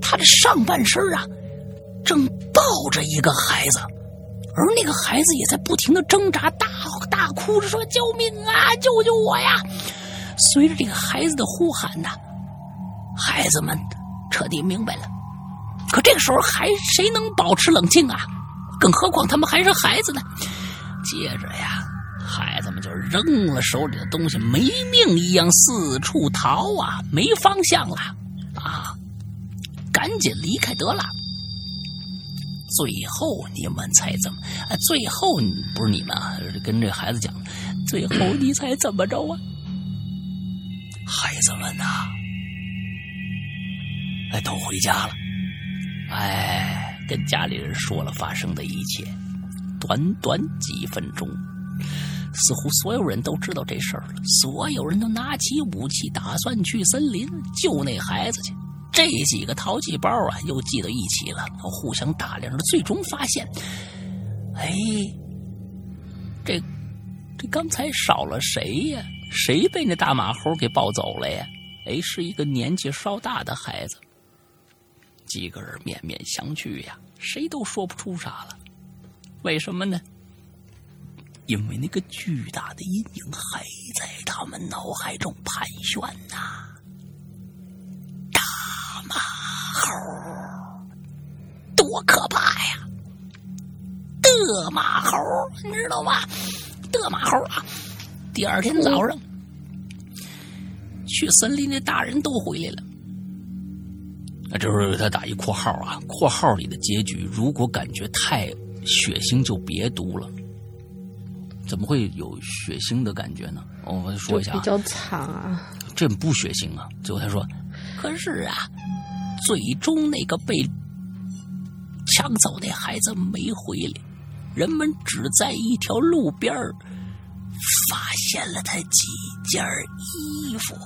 他的上半身啊，正抱着一个孩子，而那个孩子也在不停的挣扎，大大哭着说：“救命啊，救救我呀！”随着这个孩子的呼喊呐，孩子们彻底明白了。可这个时候还谁能保持冷静啊？更何况他们还是孩子呢。接着呀。孩子们就扔了手里的东西，没命一样四处逃啊！没方向了啊！赶紧离开得了。最后你们猜怎么？最后不是你们啊，跟这孩子讲，最后你猜怎么着啊？孩子们呐，哎，都回家了。哎，跟家里人说了发生的一切。短短几分钟。似乎所有人都知道这事儿了，所有人都拿起武器，打算去森林救那孩子去。这几个淘气包啊，又聚到一起了，互相打量着，最终发现，哎，这这刚才少了谁呀？谁被那大马猴给抱走了呀？哎，是一个年纪稍大的孩子。几个人面面相觑呀，谁都说不出啥了。为什么呢？因为那个巨大的阴影还在他们脑海中盘旋呐。大马猴，多可怕呀！的马猴，你知道吗？的马猴啊！第二天早上，去森林的大人都回来了。啊，这时候他打一括号啊，括号里的结局，如果感觉太血腥，就别读了。怎么会有血腥的感觉呢？我们说一下啊，比较惨啊。这不血腥啊。最后他说：“可是啊，最终那个被抢走那孩子没回来，人们只在一条路边儿发现了他几件衣服。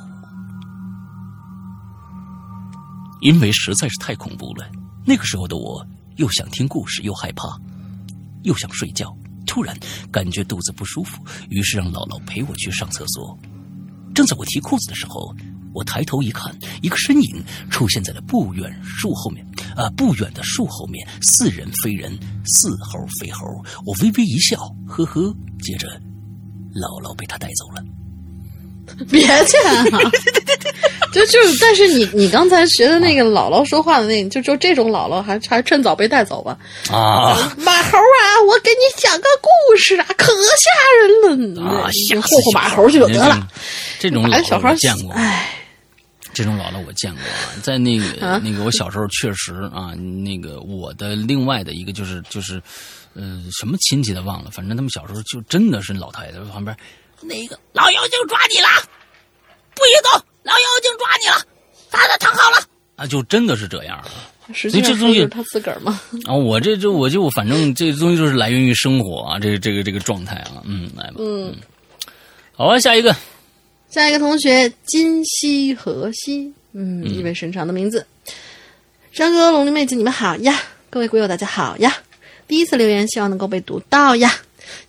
因为实在是太恐怖了，那个时候的我又想听故事，又害怕，又想睡觉。突然感觉肚子不舒服，于是让姥姥陪我去上厕所。正在我提裤子的时候，我抬头一看，一个身影出现在了不远树后面，啊、不远的树后面，似人非人，似猴非猴。我微微一笑，呵呵。接着，姥姥被他带走了。别去啊！就就是，但是你你刚才学的那个姥姥说话的那，就就这种姥姥还还趁早被带走吧。啊马猴啊，我给你讲个故事啊，可吓人了！啊！你吓死霍霍马猴去就得了。这种姥把小孩姥我见过，哎，这种姥姥我见过啊，在那个、啊那个我小时候确实啊，那个我的另外的一个就是就是，呃，什么亲戚的忘了，反正他们小时候就真的是老太太在旁边，那个老妖精抓你了，不许走，老妖精抓你了，他他躺好了啊，就真的是这样啊。实际上所以这东西是他自个儿嘛。啊，我这这我就反正这东西就是来源于生活啊，这个这个这个状态啊，嗯，来吧，嗯，好啊，下一个，下一个同学今夕何夕，嗯，意味深长的名字。山哥、龙鳞妹子，你们好呀！各位鬼友，大家好呀！第一次留言，希望能够被读到呀。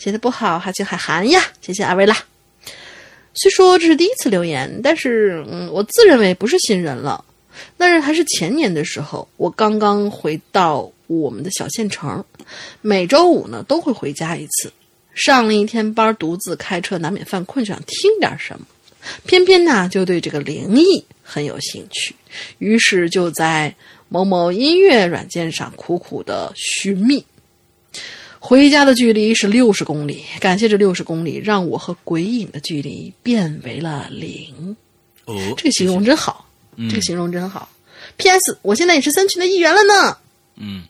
写的不好，还请海涵呀！谢谢二位啦。虽说这是第一次留言，但是嗯，我自认为不是新人了。那是还是前年的时候，我刚刚回到我们的小县城，每周五呢都会回家一次。上了一天班，独自开车难免犯困，想听点什么。偏偏呢就对这个灵异很有兴趣，于是就在某某音乐软件上苦苦的寻觅。回家的距离是六十公里，感谢这六十公里让我和鬼影的距离变为了零。哦，这个形容真好，嗯这个形容真好。P.S. 我现在也是三群的一员了呢。嗯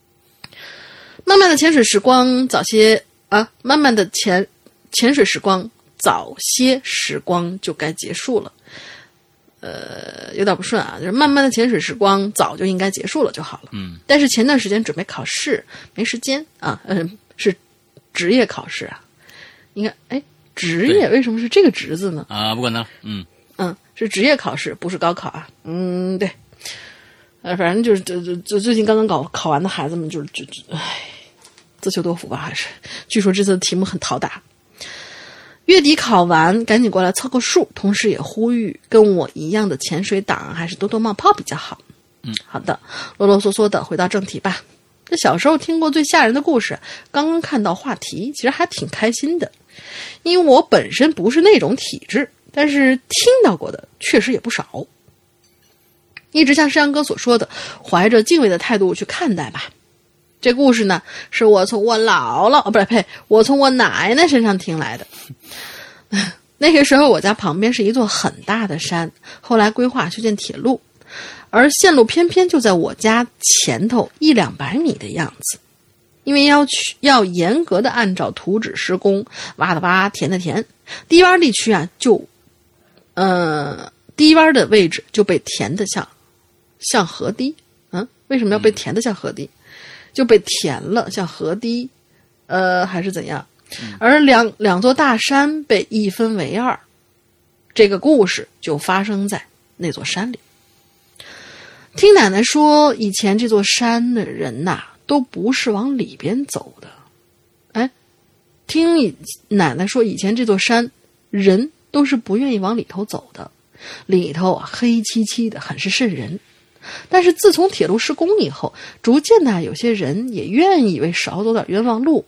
慢慢的潜水时光，早些啊，慢慢的潜潜水时光，早些时光就该结束了。呃，有点不顺啊，就是慢慢的潜水时光早就应该结束了就好了。嗯，但是前段时间准备考试，没时间啊，嗯、是职业考试啊。应该哎，职业为什么是这个“职”字呢？啊，不管他了，嗯嗯，是职业考试，不是高考啊。嗯，对。呃，反正就是，就就就最近刚刚考考完的孩子们，就是就就，唉，自求多福吧，还是。据说这次的题目很讨打。月底考完，赶紧过来凑个数，同时也呼吁跟我一样的潜水党，还是多多冒泡比较好。嗯，好的，啰啰嗦嗦的回到正题吧。这小时候听过最吓人的故事，刚刚看到话题，其实还挺开心的。因为我本身不是那种体质，但是听到过的确实也不少。一直像山羊哥所说的，怀着敬畏的态度去看待吧。这故事呢，是我从我姥姥，不是呸，我从我奶奶身上听来的。那个时候，我家旁边是一座很大的山，后来规划修建铁路，而线路偏偏就在我家前头一两百米的样子。因为要去要严格的按照图纸施工，挖的挖，填的填，低洼地区啊，就，呃，低洼的位置就被填的像，像河堤。嗯，为什么要被填的像河堤？就被填了，像河堤，呃，还是怎样？而两两座大山被一分为二，这个故事就发生在那座山里。听奶奶说，以前这座山的人呐、都不是往里边走的。哎，听奶奶说，以前这座山人都是不愿意往里头走的，里头啊黑漆漆的，很是瘆人。但是自从铁路施工以后，逐渐的有些人也愿意为少走点冤枉路，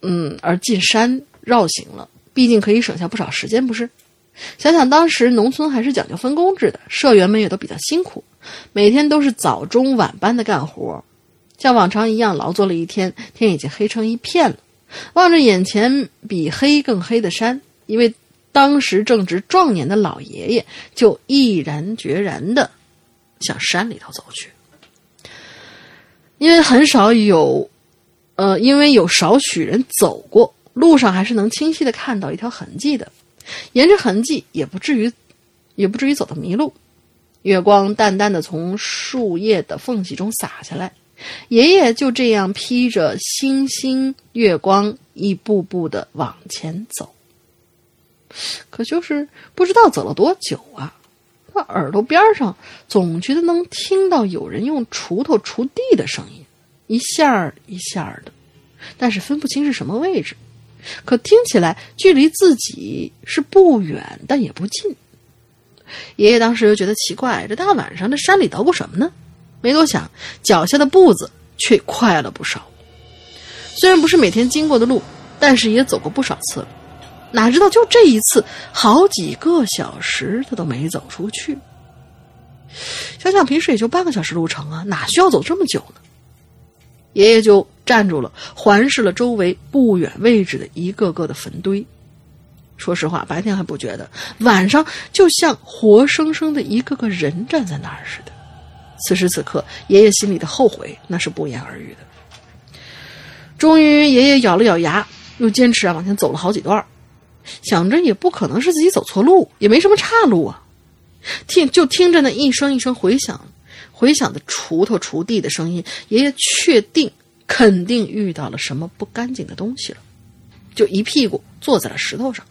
嗯，而进山绕行了。毕竟可以省下不少时间，不是？想想当时农村还是讲究分工制的，社员们也都比较辛苦，每天都是早中晚班的干活，像往常一样劳作了一天，天已经黑成一片了。望着眼前比黑更黑的山，一位当时正值壮年的老爷爷就毅然决然的向山里头走去。因为很少有，呃，因为有少许人走过，路上还是能清晰的看到一条痕迹的。沿着痕迹，也不至于，也不至于走到迷路。月光淡淡的从树叶的缝隙中洒下来，爷爷就这样披着星星月光，一步步的往前走。可就是不知道走了多久啊，他耳朵边上总觉得能听到有人用锄头锄地的声音，一下一下的，但是分不清是什么位置。可听起来距离自己是不远，但也不近。爷爷当时又觉得奇怪，这大晚上这山里捣鼓什么呢？没多想，脚下的步子却快了不少。虽然不是每天经过的路，但是也走过不少次了。哪知道就这一次，好几个小时他都没走出去。想想平时也就半个小时路程啊，哪需要走这么久呢？爷爷就站住了，环视了周围不远位置的一个个的坟堆。说实话，白天还不觉得，晚上就像活生生的一个个人站在那儿似的。此时此刻，爷爷心里的后悔那是不言而喻的。终于，爷爷咬了咬牙，又坚持啊往前走了好几段，想着也不可能是自己走错路，也没什么岔路啊。听，就听着那一声一声回响。回响的锄头锄地的声音，爷爷确定肯定遇到了什么不干净的东西了，就一屁股坐在了石头上。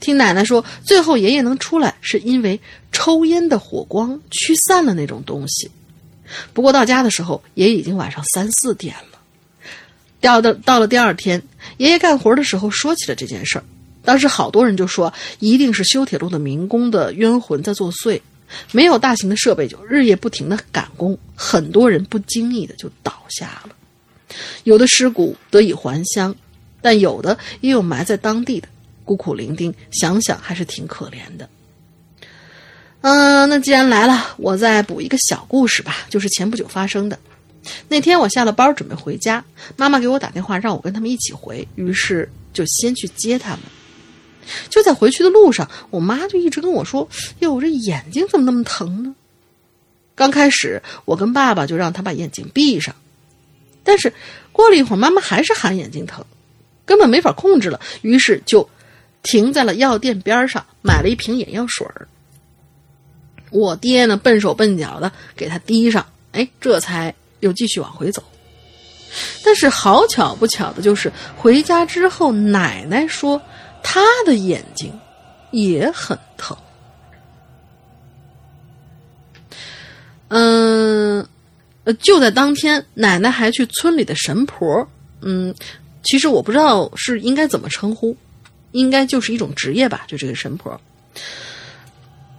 听奶奶说，最后爷爷能出来是因为抽烟的火光驱散了那种东西。不过到家的时候，也已经晚上三四点了。到的到了第二天，爷爷干活的时候说起了这件事儿，当时好多人就说，一定是修铁路的民工的冤魂在作祟。没有大型的设备，就日夜不停的赶工，很多人不经意的就倒下了。有的尸骨得以还乡，但有的也有埋在当地的，孤苦伶仃，想想还是挺可怜的。嗯，那既然来了，我再补一个小故事吧，就是前不久发生的。那天我下了班准备回家，妈妈给我打电话让我跟他们一起回，于是就先去接他们。就在回去的路上，我妈就一直跟我说：“哟，我这眼睛怎么那么疼呢？”刚开始，我跟爸爸就让他把眼睛闭上，但是过了一会儿，妈妈还是喊眼睛疼，根本没法控制了，于是就停在了药店边上，买了一瓶眼药水儿。我爹呢，笨手笨脚的给他滴上，哎，这才又继续往回走。但是好巧不巧的就是回家之后，奶奶说。她的眼睛也很疼。嗯，呃，就在当天，奶奶还去村里的神婆，嗯，其实我不知道是应该怎么称呼，应该就是一种职业吧，就这个神婆。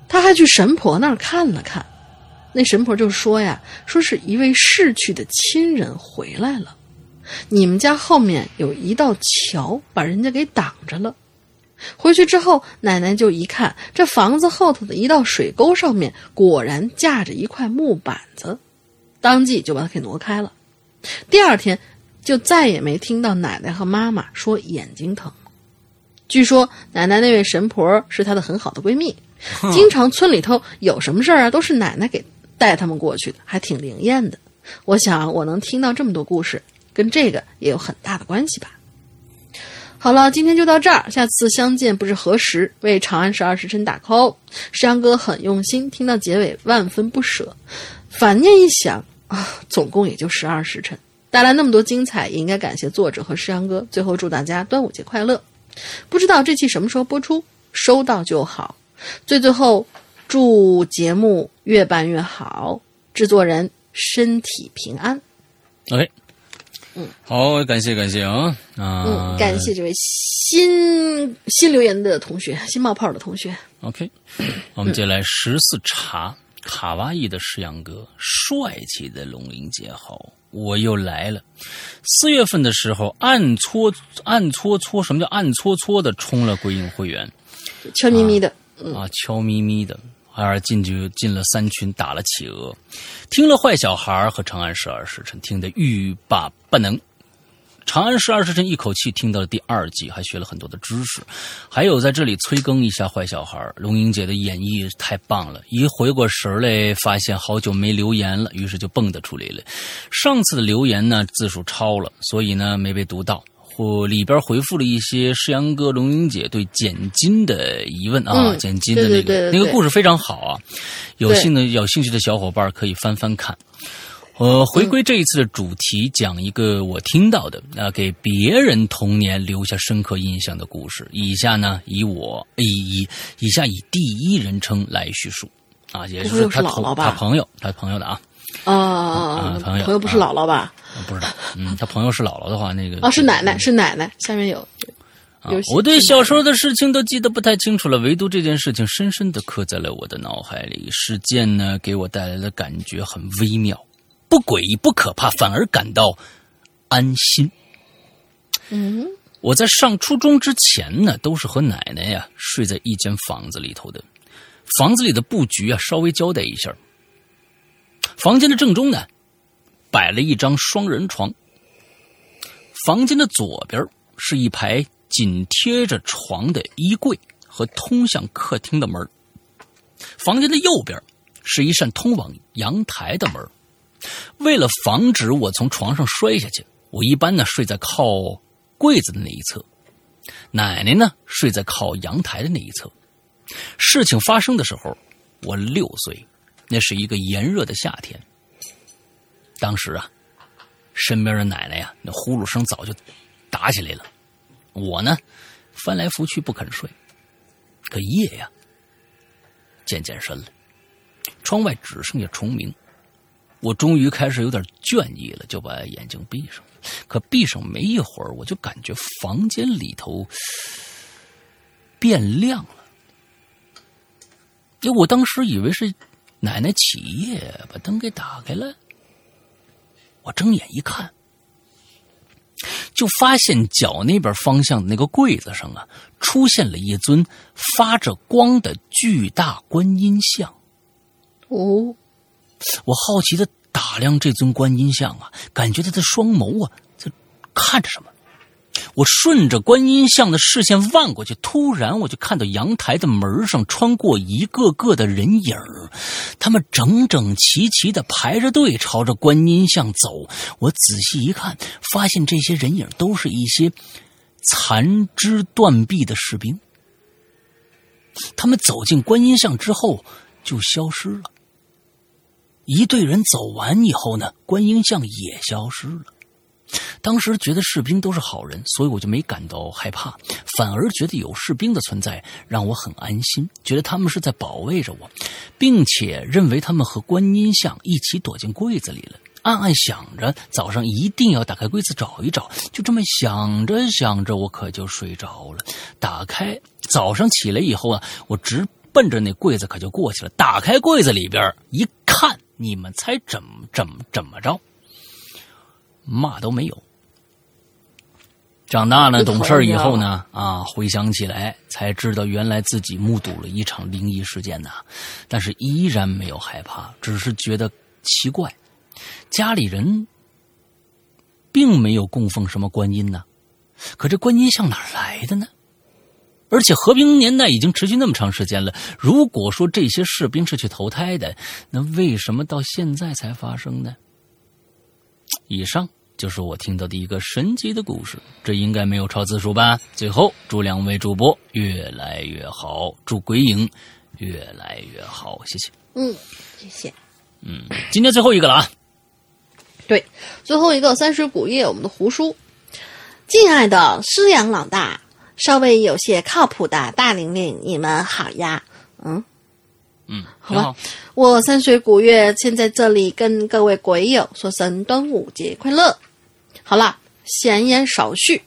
他还去神婆那儿看了看，那神婆就说呀，说是一位逝去的亲人回来了，你们家后面有一道桥，把人家给挡着了。回去之后，奶奶就一看，这房子后头的一道水沟上面果然架着一块木板子，当即就把它给挪开了。第二天，就再也没听到奶奶和妈妈说眼睛疼。据说奶奶那位神婆是她的很好的闺蜜，经常村里头有什么事儿啊，都是奶奶给带他们过去的，还挺灵验的。我想我能听到这么多故事，跟这个也有很大的关系吧。好了，今天就到这儿，下次相见不知何时。为《长安十二时辰》打 call，石阳哥很用心，听到结尾万分不舍。反念一想啊，总共也就十二时辰，带来那么多精彩，也应该感谢作者和石阳哥。最后祝大家端午节快乐！不知道这期什么时候播出，收到就好。最最后，祝节目越办越好，制作人身体平安。OK，嗯，好，感谢感谢啊啊，嗯，感谢这位新新留言的同学，新冒泡的同学。OK，我们接下来十四茶卡哇伊的诗阳哥，帅气的龙鳞节好，我又来了。四月份的时候，暗搓暗搓搓，什么叫暗搓搓的充了归影会员？悄咪咪的，啊，悄咪咪的，而进去进了三群，打了企鹅，听了坏小孩和长安十二时辰，听得欲罢不能。长安十二时辰一口气听到了第二季，还学了很多的知识。还有在这里催更一下坏小孩，龙英姐的演绎太棒了。一回过神来，发现好久没留言了，于是就蹦跶出来了。上次的留言呢字数超了，所以呢没被读到。或里边回复了一些诗阳哥、龙英姐对简金的疑问啊，嗯捡金的那个那个故事非常好啊，有兴的有兴趣的小伙伴可以翻翻看。呃，回归这一次的主题，讲一个我听到的啊、给别人童年留下深刻印象的故事。以下呢，以我以以以下以第一人称来叙述啊，也就是他同姥姥吧他朋友他朋友的啊，啊啊朋友朋友不是姥姥吧？不知道，嗯，他朋友是姥姥的话，那个啊，是奶奶，是奶奶。下面有，我对小时候的事情都记得不太清楚了，唯独这件事情深深的刻在了我的脑海里。事件呢，给我带来的感觉很微妙，不诡异，不可怕，反而感到安心。嗯，我在上初中之前呢，都是和奶奶呀睡在一间房子里头的。房子里的布局啊，稍微交代一下。房间的正中呢，摆了一张双人床。房间的左边是一排紧贴着床的衣柜和通向客厅的门。房间的右边是一扇通往阳台的门。为了防止我从床上摔下去，我一般呢睡在靠柜子的那一侧，奶奶呢睡在靠阳台的那一侧。事情发生的时候，我六岁，那是一个炎热的夏天。当时啊，身边的奶奶呀，那呼噜声早就打起来了。我呢，翻来覆去不肯睡，可夜呀渐渐深了，窗外只剩下虫鸣。我终于开始有点倦意了，就把眼睛闭上。可闭上没一会儿，我就感觉房间里头变亮了。因为我当时以为是奶奶起夜把灯给打开了。我睁眼一看，就发现脚那边方向的那个柜子上啊，出现了一尊发着光的巨大观音像。哦，我好奇的打量这尊观音像啊，感觉他的双眸啊在看着什么。我顺着观音像的视线望过去，突然我就看到阳台的门上穿过一个个的人影他们整整齐齐的排着队朝着观音像走。我仔细一看，发现这些人影都是一些残肢断臂的士兵。他们走进观音像之后就消失了。一队人走完以后呢，观音像也消失了。当时觉得士兵都是好人，所以我就没感到害怕，反而觉得有士兵的存在让我很安心，觉得他们是在保卫着我，并且认为他们和观音像一起躲进柜子里了。暗暗想着早上一定要打开柜子找一找，就这么想着想着，我可就睡着了。打开，早上起来以后啊，我直奔着那柜子可就过去了。打开柜子里边一看，你们猜怎么怎么怎么着？嘛都没有。长大了懂事以后呢，啊，回想起来才知道，原来自己目睹了一场灵异事件呐，但是依然没有害怕，只是觉得奇怪，家里人并没有供奉什么观音呢，可这观音像哪来的呢？而且和平年代已经持续那么长时间了，如果说这些士兵是去投胎的，那为什么到现在才发生呢？以上就是我听到的一个神奇的故事，这应该没有超字数吧？最后祝两位主播越来越好，祝鬼影越来越好，谢谢。嗯，谢谢。嗯，今天最后一个了啊，对，最后一个三十古夜，我们的胡叔，敬爱的师阳老大，稍微有些靠谱的大玲玲，你们好呀。嗯，嗯，好吧好，我三水古月先在这里跟各位鬼友说声端午节快乐。好了，闲言少叙，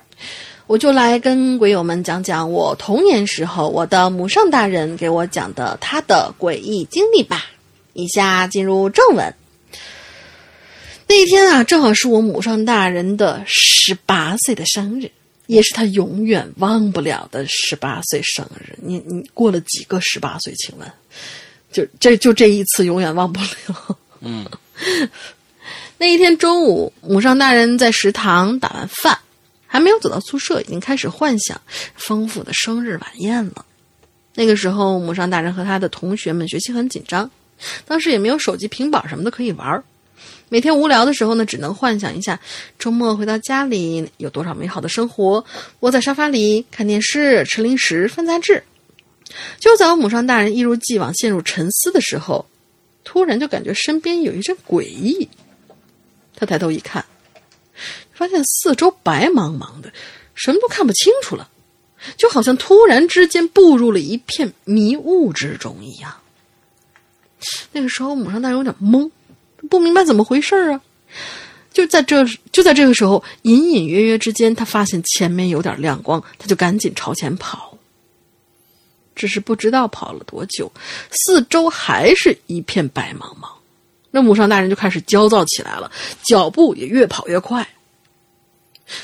我就来跟鬼友们讲讲我童年时候我的母上大人给我讲的他的诡异经历吧。以下进入正文。那一天啊，正好是我母上大人的十八岁的生日，也是他永远忘不了的十八岁生日。你你过了几个十八岁？请问，就这就这一次永远忘不了。嗯，那一天中午，母上大人在食堂打完饭，还没有走到宿舍，已经开始幻想丰富的生日晚宴了。那个时候，母上大人和他的同学们学习很紧张，当时也没有手机、平板什么的可以玩儿。每天无聊的时候呢，只能幻想一下周末回到家里有多少美好的生活，窝在沙发里看电视、吃零食、翻杂志。就在我母上大人一如既往陷入沉思的时候，突然就感觉身边有一阵诡异。他抬头一看，发现四周白茫茫的，什么都看不清楚了，就好像突然之间步入了一片迷雾之中一样。那个时候，母上大人有点懵。不明白怎么回事啊！就在这就在这个时候，隐隐约约之间，他发现前面有点亮光，他就赶紧朝前跑。只是不知道跑了多久，四周还是一片白茫茫。那母上大人就开始焦躁起来了，脚步也越跑越快。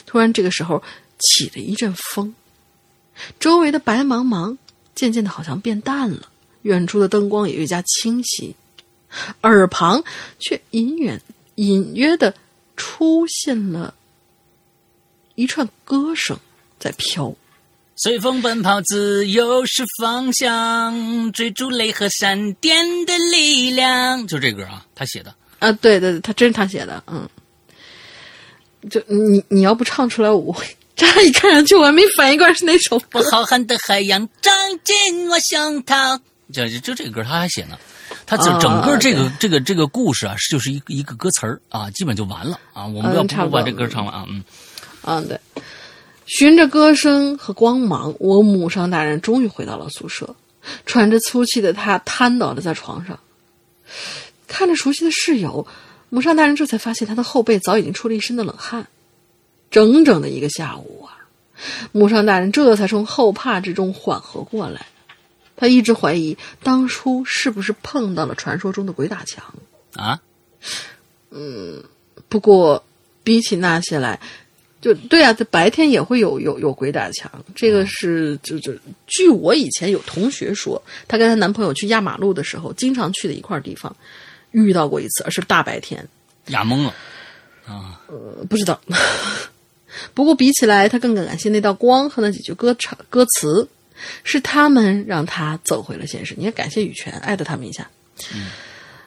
突然，这个时候起了一阵风，周围的白茫茫渐渐的好像变淡了，远处的灯光也越加清晰。耳旁却隐远、隐约的出现了一串歌声在飘。随风奔跑，自由是方向，追逐雷和闪电的力量。就这歌啊，他写的啊，对对对，他真是他写的，嗯。就你你要不唱出来，我乍一看上去我还没反应过来是哪首。浩瀚的海洋装进我胸膛。就就这个歌他还写呢。他整整个这个这个这个故事啊，就是一个一个歌词儿啊，基本就完了啊。我们要不把这歌唱完啊，嗯，嗯对。循着歌声和光芒，我母上大人终于回到了宿舍，喘着粗气的他瘫倒了在床上，看着熟悉的室友，母上大人这才发现他的后背早已经出了一身的冷汗。整整的一个下午啊，母上大人这才从后怕之中缓和过来。他一直怀疑当初是不是碰到了传说中的鬼打墙啊？嗯，不过比起那些来，就对啊，这白天也会有有有鬼打墙。这个是就就据我以前有同学说，她跟她男朋友去压马路的时候，经常去的一块地方，遇到过一次，而是大白天压懵了啊？呃，不知道。不过比起来，他更感谢那道光和那几句歌唱歌词。是他们让他走回了现实。你要感谢羽泉，艾特他们一下。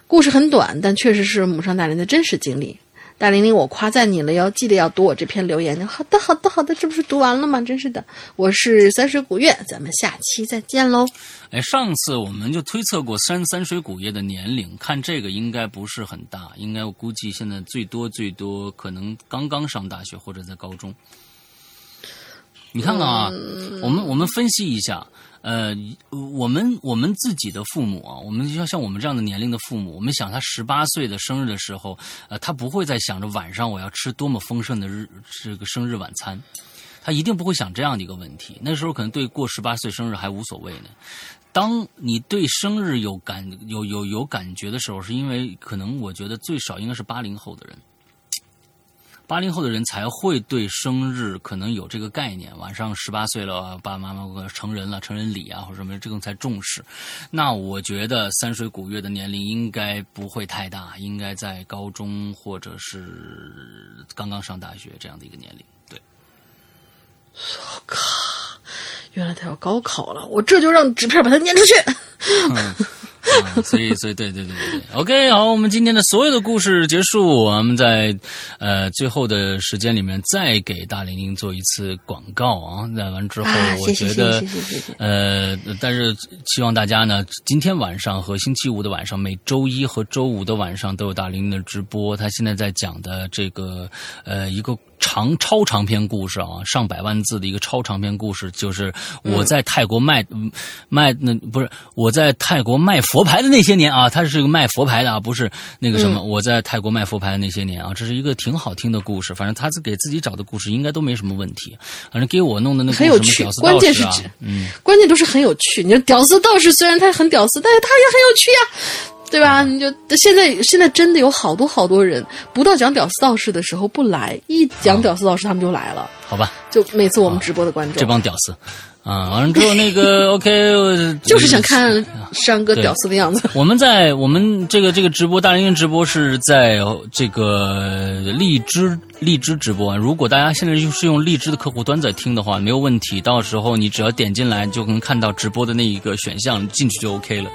故事很短，但确实是母上大人的真实经历。大玲玲，我夸赞你了哟，记得要读我这篇留言。好的，好的，好的，这不是读完了吗？真是的，我是三水古月，咱们下期再见喽。哎，上次我们就推测过三三水古月的年龄，看这个应该不是很大，应该我估计现在最多最多可能刚刚上大学或者在高中。你看看啊，我们我们分析一下，呃，我们我们自己的父母啊，我们要像我们这样的年龄的父母，我们想他十八岁的生日的时候，呃，他不会再想着晚上我要吃多么丰盛的日这个生日晚餐，他一定不会想这样的一个问题。那时候可能对过十八岁生日还无所谓呢。当你对生日有感有有有感觉的时候，是因为可能我觉得最少应该是八零后的人。八零后的人才会对生日可能有这个概念。晚上十八岁了，爸爸妈妈成人了，成人礼啊或者什么，这个才重视。那我觉得三水古月的年龄应该不会太大，应该在高中或者是刚刚上大学这样的一个年龄。对，我靠，原来他要高考了，我这就让纸片把他撵出去。啊，所以，所以，对，对，对，对，对，OK，好，我们今天的所有的故事结束，我们在呃最后的时间里面再给大玲玲做一次广告啊。那完之后，我觉得，呃，但是希望大家呢，今天晚上和星期五的晚上，每周一和周五的晚上都有大玲玲的直播。她现在在讲的这个呃一个。长超长篇故事啊，上百万字的一个超长篇故事，就是我在泰国卖卖那不是我在泰国卖佛牌的那些年啊，他是个卖佛牌的啊，不是那个什么我在泰国卖佛牌的那些年啊，这是一个挺好听的故事。反正他是给自己找的故事，应该都没什么问题。反正给我弄的那个很有趣，关键是嗯，关键都是很有趣。你说屌丝道士虽然他很屌丝，但是他也很有趣呀。对吧？你就现在现在真的有好多好多人，不到讲屌丝道士的时候不来，一讲屌丝道士他们就来了，好吧，就每次我们直播的观众，这帮屌丝。啊，完了之后那个 OK，就是想看山哥屌丝的样子。我们在我们这个这个直播大连运直播是在这个荔枝荔枝直播啊。如果大家现在就是用荔枝的客户端在听的话，没有问题。到时候你只要点进来就能看到直播的那一个选项，进去就 OK 了。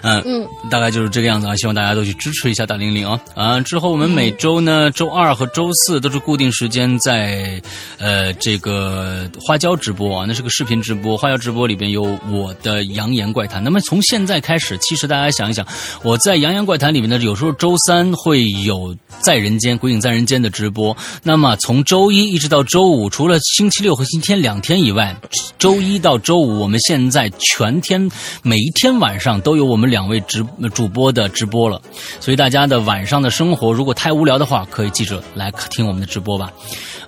嗯嗯，大概就是这个样子啊。希望大家都去支持一下大玲玲啊啊！之后我们每周呢，周二和周四都是固定时间在呃这个花椒直播啊，那是个视频。直播花椒直播里边有我的扬言怪谈。那么从现在开始，其实大家想一想，我在扬言怪谈里面呢，有时候周三会有在人间鬼影在人间的直播。那么从周一一直到周五，除了星期六和星期天两天以外，周一到周五，我们现在全天每一天晚上都有我们两位直主播的直播了。所以大家的晚上的生活如果太无聊的话，可以记着来听我们的直播吧。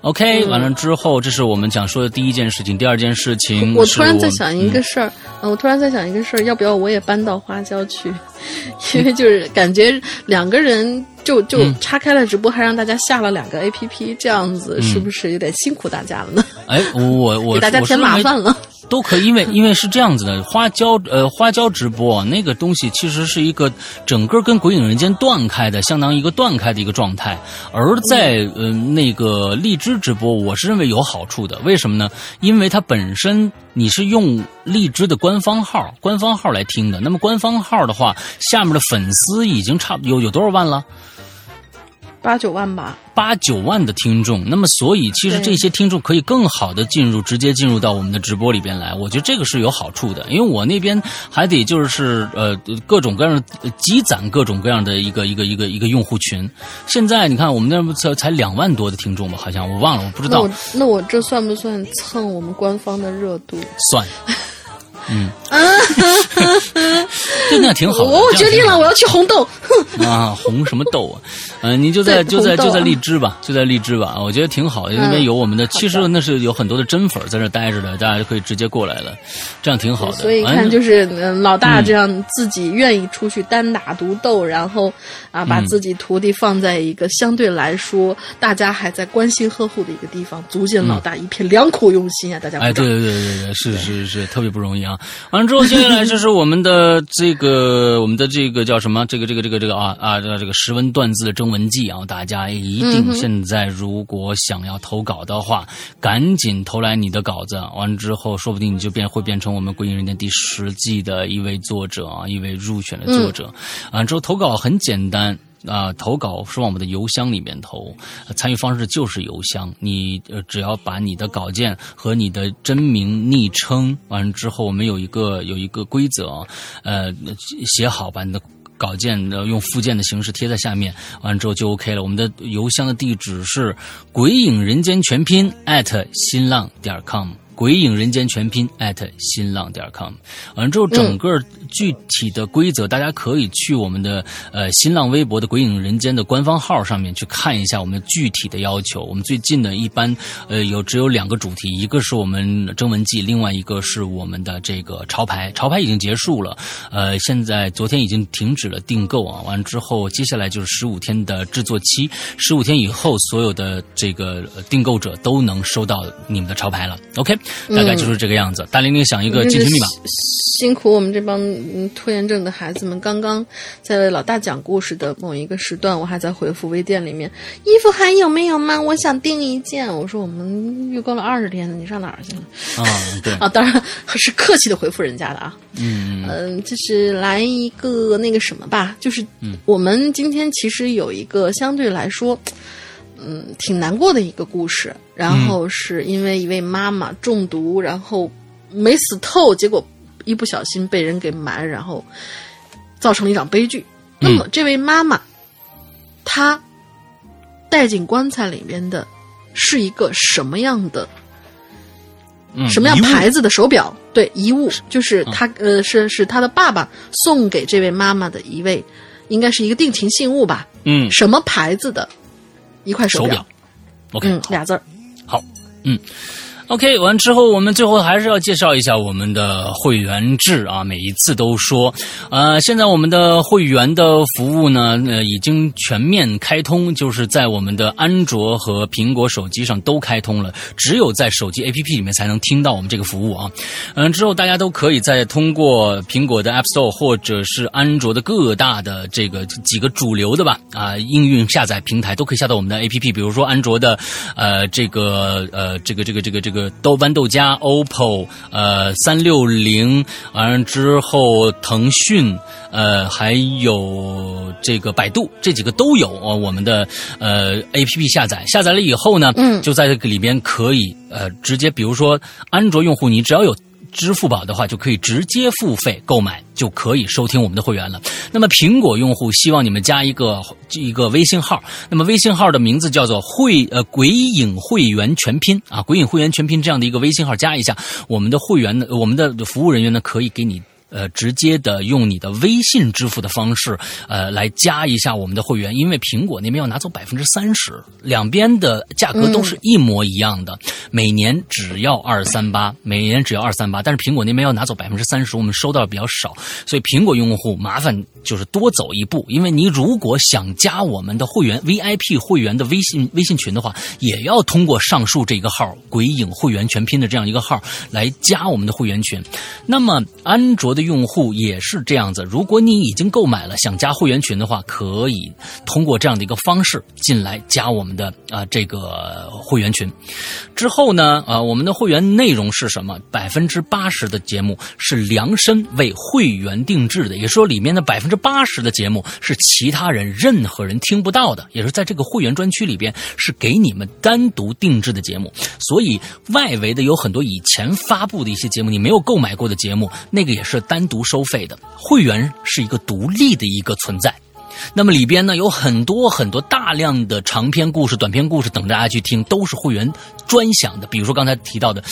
OK，完了之后，这是我们想说的第一件事情。第二件事情，我突然在想一个事儿，嗯，我突然在想一个事儿，要不要我也搬到花椒去？因为就是感觉两个人就就岔开了直播，还让大家下了两个 APP，这样子是不是有点辛苦大家了呢？哎，我我 给大家添麻烦了。都可以，因为因为是这样子的，花椒呃花椒直播那个东西其实是一个整个跟鬼影人间断开的，相当于一个断开的一个状态。而在呃那个荔枝直播，我是认为有好处的。为什么呢？因为它本身你是用荔枝的官方号，官方号来听的。那么官方号的话，下面的粉丝已经差有有多少万了？八九万吧，八九万的听众，那么所以其实这些听众可以更好的进入，直接进入到我们的直播里边来。我觉得这个是有好处的，因为我那边还得就是呃各种各样的积攒各种各样的一个一个一个一个用户群。现在你看我们那才才两万多的听众吧，好像我忘了，我不知道。那我那我这算不算蹭我们官方的热度？算。嗯，就那样挺好。我我决定了，我要去红豆。啊，红什么豆啊？嗯，你就在就在就在荔枝吧，就在荔枝吧。我觉得挺好，因为有我们的，其实那是有很多的真粉在这待着的，大家就可以直接过来了，这样挺好的。所以看，就是老大这样自己愿意出去单打独斗，然后啊，把自己徒弟放在一个相对来说大家还在关心呵护的一个地方，足见老大一片良苦用心啊！大家哎，对对对对对，是是是，特别不容易啊。完了之后，接下来就是我们的这个，我们的这个叫什么？这个这个这个这个啊啊，这个这个识文断字的征文记啊，大家一定现在如果想要投稿的话，赶紧投来你的稿子。完了之后，说不定你就变会变成我们《归隐人间》第十季的一位作者啊，一位入选的作者。完了之后，投稿很简单。啊，投稿是往我们的邮箱里面投，参与方式就是邮箱。你呃，只要把你的稿件和你的真名、昵称完了之后，我们有一个有一个规则，呃，写好，把你的稿件用附件的形式贴在下面，完了之后就 OK 了。我们的邮箱的地址是鬼影人间全拼新浪点 com。鬼影人间全拼新浪点 com，完了之后，整个具体的规则，大家可以去我们的呃新浪微博的鬼影人间的官方号上面去看一下我们具体的要求。我们最近呢，一般呃有只有两个主题，一个是我们征文季，另外一个是我们的这个潮牌。潮牌已经结束了，呃，现在昨天已经停止了订购啊。完之后，接下来就是十五天的制作期，十五天以后，所有的这个订购者都能收到你们的潮牌了。OK。大概就是这个样子。大玲玲想一个进群密码。辛苦我们这帮拖延症的孩子们。刚刚在为老大讲故事的某一个时段，我还在回复微店里面，衣服还有没有吗？我想订一件。我说我们预购了二十天了，你上哪儿去了？啊，对 啊，当然是客气的回复人家的啊。嗯嗯，就是来一个那个什么吧，就是我们今天其实有一个相对来说。嗯，挺难过的一个故事。然后是因为一位妈妈中毒，然后没死透，结果一不小心被人给埋，然后造成了一场悲剧。那么这位妈妈，她带进棺材里面的是一个什么样的？什么样牌子的手表？对，遗物就是他呃，是是他的爸爸送给这位妈妈的一位，应该是一个定情信物吧？嗯，什么牌子的？一块手表，OK，嗯，俩字儿，好，嗯，OK，完之后，我们最后还是要介绍一下我们的会员制啊。每一次都说，呃，现在我们的会员的服务呢，呃，已经全面开通，就是在我们的安卓和苹果手机上都开通了，只有在手机 APP 里面才能听到我们这个服务啊。嗯，之后大家都可以在通过苹果的 App Store 或者是安卓的各大的这个几个主流的吧啊应用下载平台都可以下到我们的 APP，比如说安卓的呃这个呃这个这个这个这个豆豌豆荚、OPPO 呃三六零，完了之后腾讯呃还有这个百度这几个都有哦我们的呃 APP 下载，下载了以后呢，嗯就在这个里边可以呃直接，比如说安卓用户，你只要有。支付宝的话，就可以直接付费购买，就可以收听我们的会员了。那么苹果用户希望你们加一个一个微信号，那么微信号的名字叫做会呃鬼影会员全拼啊，鬼影会员全拼这样的一个微信号加一下，我们的会员呢，我们的服务人员呢可以给你。呃，直接的用你的微信支付的方式，呃，来加一下我们的会员，因为苹果那边要拿走百分之三十，两边的价格都是一模一样的，每年只要二三八，每年只要二三八，但是苹果那边要拿走百分之三十，我们收到比较少，所以苹果用户麻烦就是多走一步，因为你如果想加我们的会员 VIP 会员的微信微信群的话，也要通过上述这个号“鬼影会员全拼”的这样一个号来加我们的会员群。那么安卓的用户也是这样子，如果你已经购买了想加会员群的话，可以通过这样的一个方式进来加我们的啊、这个会员群。之后呢，啊、我们的会员内容是什么？百分之八十的节目是量身为会员定制的，也说里面的百分之八十的节目是其他人任何人听不到的，也是在这个会员专区里边是给你们单独定制的节目。所以外围的有很多以前发布的一些节目，你没有购买过的节目，那个也是单独收费的。会员是一个独立的一个存在。那么里边呢有很多很多大量的长篇故事、短篇故事等着大家去听，都是会员专享的。比如说刚才提到的，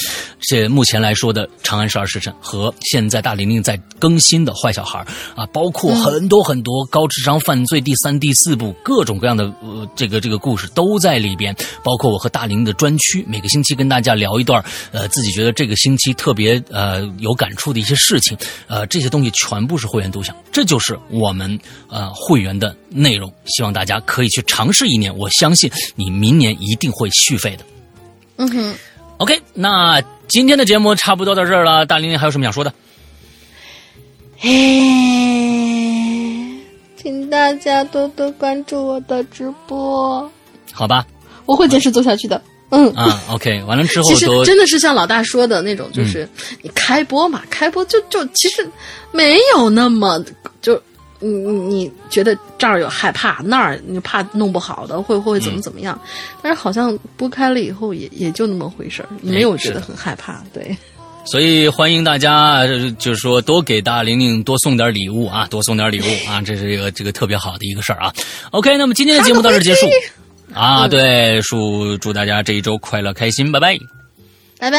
这目前来说的《长安十二时辰》和现在大玲玲在更新的《坏小孩》啊，包括很多很多高智商犯罪第三、第四部各种各样的呃这个这个故事都在里边，包括我和大玲的专区，每个星期跟大家聊一段呃自己觉得这个星期特别呃有感触的一些事情，呃这些东西全部是会员独享，这就是我们呃会员的内容，希望大家可以去尝试一年，我相信你明年一定会续费的。嗯哼，OK，那今天的节目差不多到这儿了，大玲玲还有什么想说的？嘿，请大家多多关注我的直播，好吧，我会坚持做下去的。嗯。啊，OK，完了之后其实真的是像老大说的那种，就是你开播嘛，开播就就其实没有那么就你你你觉得这儿有害怕，那儿你怕弄不好的，会会怎么怎么样？但是好像拨开了以后也也就那么回事儿，没有觉得很害怕。对，所以欢迎大家，呃就是说多给大玲玲多送点礼物啊，多送点礼物啊，这是一个这个特别好的一个事儿啊。OK，那么今天的节目到这儿结束啊，对，祝祝大家这一周快乐开心，拜拜。拜拜。